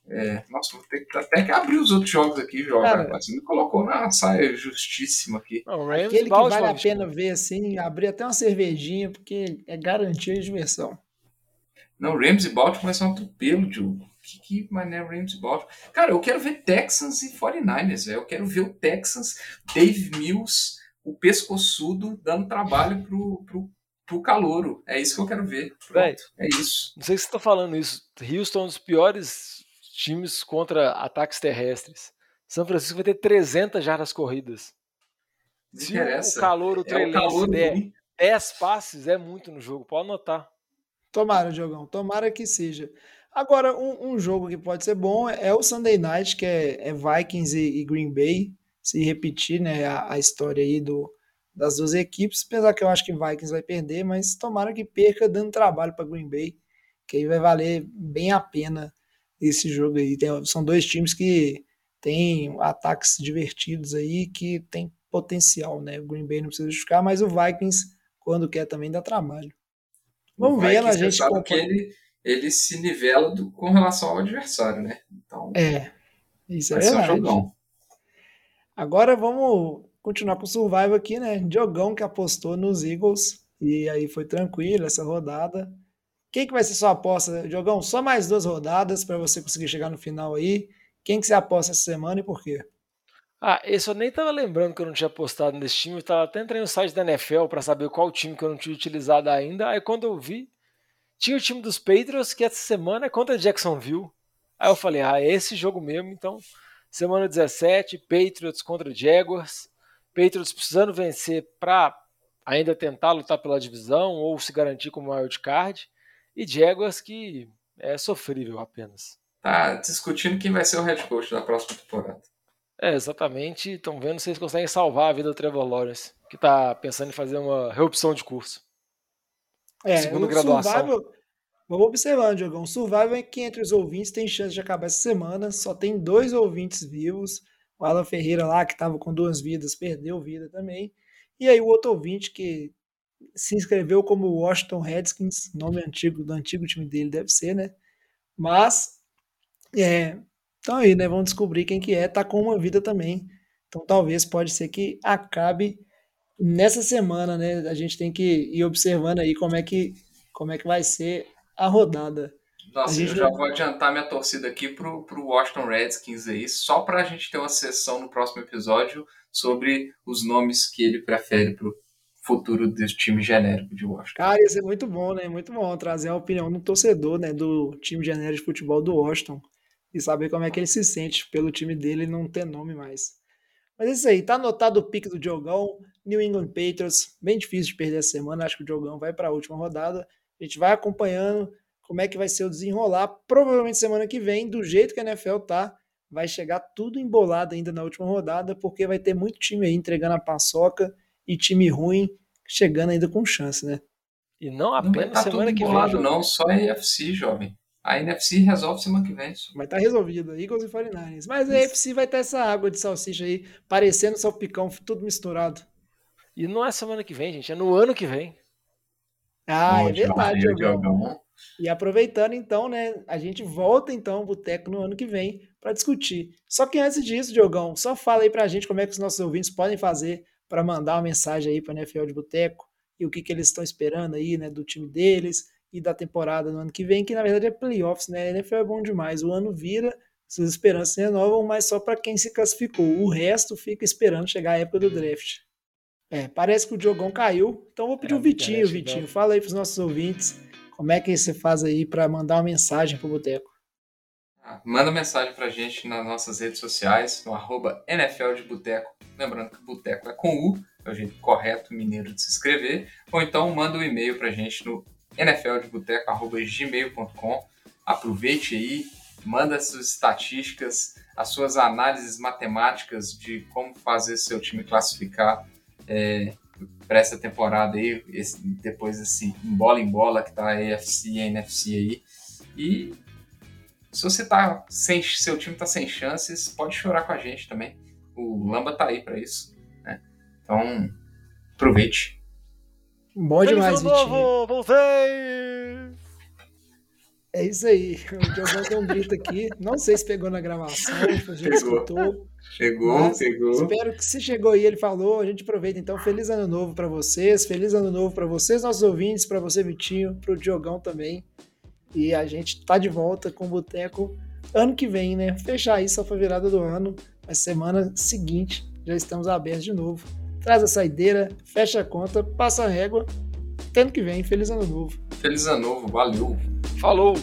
É, nossa, vou ter que, até que abrir os outros jogos aqui, joga. Você me colocou na saia justíssima aqui. Não, Aquele que vale a pena ver assim, abrir até uma cervejinha, porque é garantia de diversão. Não, Rams e Baltimore vai ser um atropelo, Diogo. Que, que mané Rams e Baltimore. Cara, eu quero ver Texans e 49ers, velho. Eu quero ver o Texans, Dave Mills, o pescoçudo, dando trabalho pro, pro, pro calouro. É isso que eu quero ver. Pronto, é isso. Não sei se você tá falando isso. Houston é um dos piores times contra ataques terrestres. São Francisco vai ter 300 jardas corridas. Se o calor, o Trey é der 10 passes, é muito no jogo. Pode anotar. Tomara, Diogão. Tomara que seja. Agora, um, um, jogo que pode ser bom é o Sunday Night, que é, é Vikings e, e, Green Bay. Se repetir né, a, a, história aí do, das duas equipes. Apesar que eu acho que Vikings vai perder, mas tomara que perca dando trabalho para Green Bay. Que aí vai valer bem a pena esse jogo aí. Tem, são dois times que têm ataques divertidos aí, que tem potencial, né? O Green Bay não precisa justificar, mas o Vikings, quando quer, também dá trabalho. Vamos ver, a gente. Que ele, ele se nivela do, com relação ao adversário, né? Então, é, isso é verdade. Um Agora vamos continuar com o Survival aqui, né? Diogão que apostou nos Eagles. E aí foi tranquilo essa rodada. Quem que vai ser sua aposta, Diogão? Só mais duas rodadas para você conseguir chegar no final aí. Quem que você aposta essa semana e por quê? Ah, esse eu nem tava lembrando que eu não tinha apostado nesse time. Eu tava até entrando no site da NFL para saber qual time que eu não tinha utilizado ainda. Aí quando eu vi, tinha o time dos Patriots que essa semana é contra Jacksonville. Aí eu falei, ah, é esse jogo mesmo. Então, semana 17, Patriots contra Jaguars. Patriots precisando vencer para ainda tentar lutar pela divisão ou se garantir como wild card e Jaguars que é sofrível apenas. Tá discutindo quem vai ser o head coach da próxima temporada. É, exatamente. Estão vendo se eles conseguem salvar a vida do Trevor Lawrence, que está pensando em fazer uma reopção de curso. É, Segundo graduação. Survival, vamos observando, Diogão. O Survival é que entre os ouvintes tem chance de acabar essa semana. Só tem dois ouvintes vivos. O Alan Ferreira lá, que estava com duas vidas, perdeu vida também. E aí o outro ouvinte que se inscreveu como Washington Redskins, nome antigo do antigo time dele deve ser, né? Mas é, então aí, né? Vamos descobrir quem que é, tá com uma vida também. Então talvez pode ser que acabe nessa semana, né? A gente tem que ir observando aí como é que como é que vai ser a rodada. Nossa, A gente eu já vai- vou adiantar minha torcida aqui pro, pro Washington Redskins aí, só pra gente ter uma sessão no próximo episódio sobre os nomes que ele prefere pro futuro desse time genérico de Washington. Cara, ia ser muito bom, né? Muito bom trazer a opinião do torcedor, né? Do time genérico de futebol do Washington e saber como é que ele se sente pelo time dele não ter nome mais. Mas é isso aí, tá anotado o pique do Diogão, New England Patriots, bem difícil de perder essa semana, acho que o Diogão vai para a última rodada. A gente vai acompanhando como é que vai ser o desenrolar. Provavelmente semana que vem, do jeito que a NFL tá, vai chegar tudo embolado ainda na última rodada, porque vai ter muito time aí entregando a paçoca e time ruim chegando ainda com chance, né? E não Não apenas estar tudo semana que vem. embolado não, só a NFC, jovem. A NFC resolve semana que vem. Vai estar resolvido, Eagles e 49ers. Mas a AFC vai ter essa água de salsicha aí, parecendo salpicão, tudo misturado. E não é semana que vem, gente, é no ano que vem. Ah, é Onde verdade, vai o Diogão. Diogão? E aproveitando então, né, a gente volta então ao Boteco no ano que vem para discutir. Só que antes disso, Diogão, só fala aí pra gente como é que os nossos ouvintes podem fazer para mandar uma mensagem aí para NFL de Boteco e o que, que eles estão esperando aí, né, do time deles e da temporada no ano que vem, que na verdade é playoffs, né? A NFL é bom demais. O ano vira, suas esperanças se renovam, mas só para quem se classificou. O resto fica esperando chegar a época do draft. É, parece que o Diogão caiu, então vou pedir É, o Vitinho, Vitinho, não. fala aí pros nossos ouvintes como é que você faz aí para mandar uma mensagem pro Boteco. Ah, Manda mensagem pra gente nas nossas redes sociais, no arroba NFL de Boteco. Lembrando que Boteco é com U, é o jeito correto mineiro de se escrever. Ou então manda um e-mail pra gente no nfldeboteco.gmail.com. Aproveite aí, manda suas estatísticas, as suas análises matemáticas de como fazer seu time classificar é, para essa temporada aí, esse- depois desse bola em bola que tá a AFC e a NFC aí. E se você tá sem, seu time tá sem chances, pode chorar com a gente também. O Lamba tá aí para isso, né? Então, aproveite. Bom Feliz demais, Vitinho. novo, voltei! É isso aí. O Diogão tem um grito aqui. Não sei se pegou na gravação, se a gente Pegou. escutou. Chegou, Mas pegou. Espero que se chegou aí, ele falou, a gente aproveita então. Feliz ano novo para vocês, feliz ano novo para vocês, nossos ouvintes, para você, Vitinho, pro Diogão também. E a gente tá de volta com o Boteco ano que vem, né? Fechar isso só foi virada do ano, mas semana seguinte já estamos abertos de novo. Traz a saideira, fecha a conta, passa a régua. Até ano que vem, feliz ano novo. Feliz ano novo, valeu. Falou!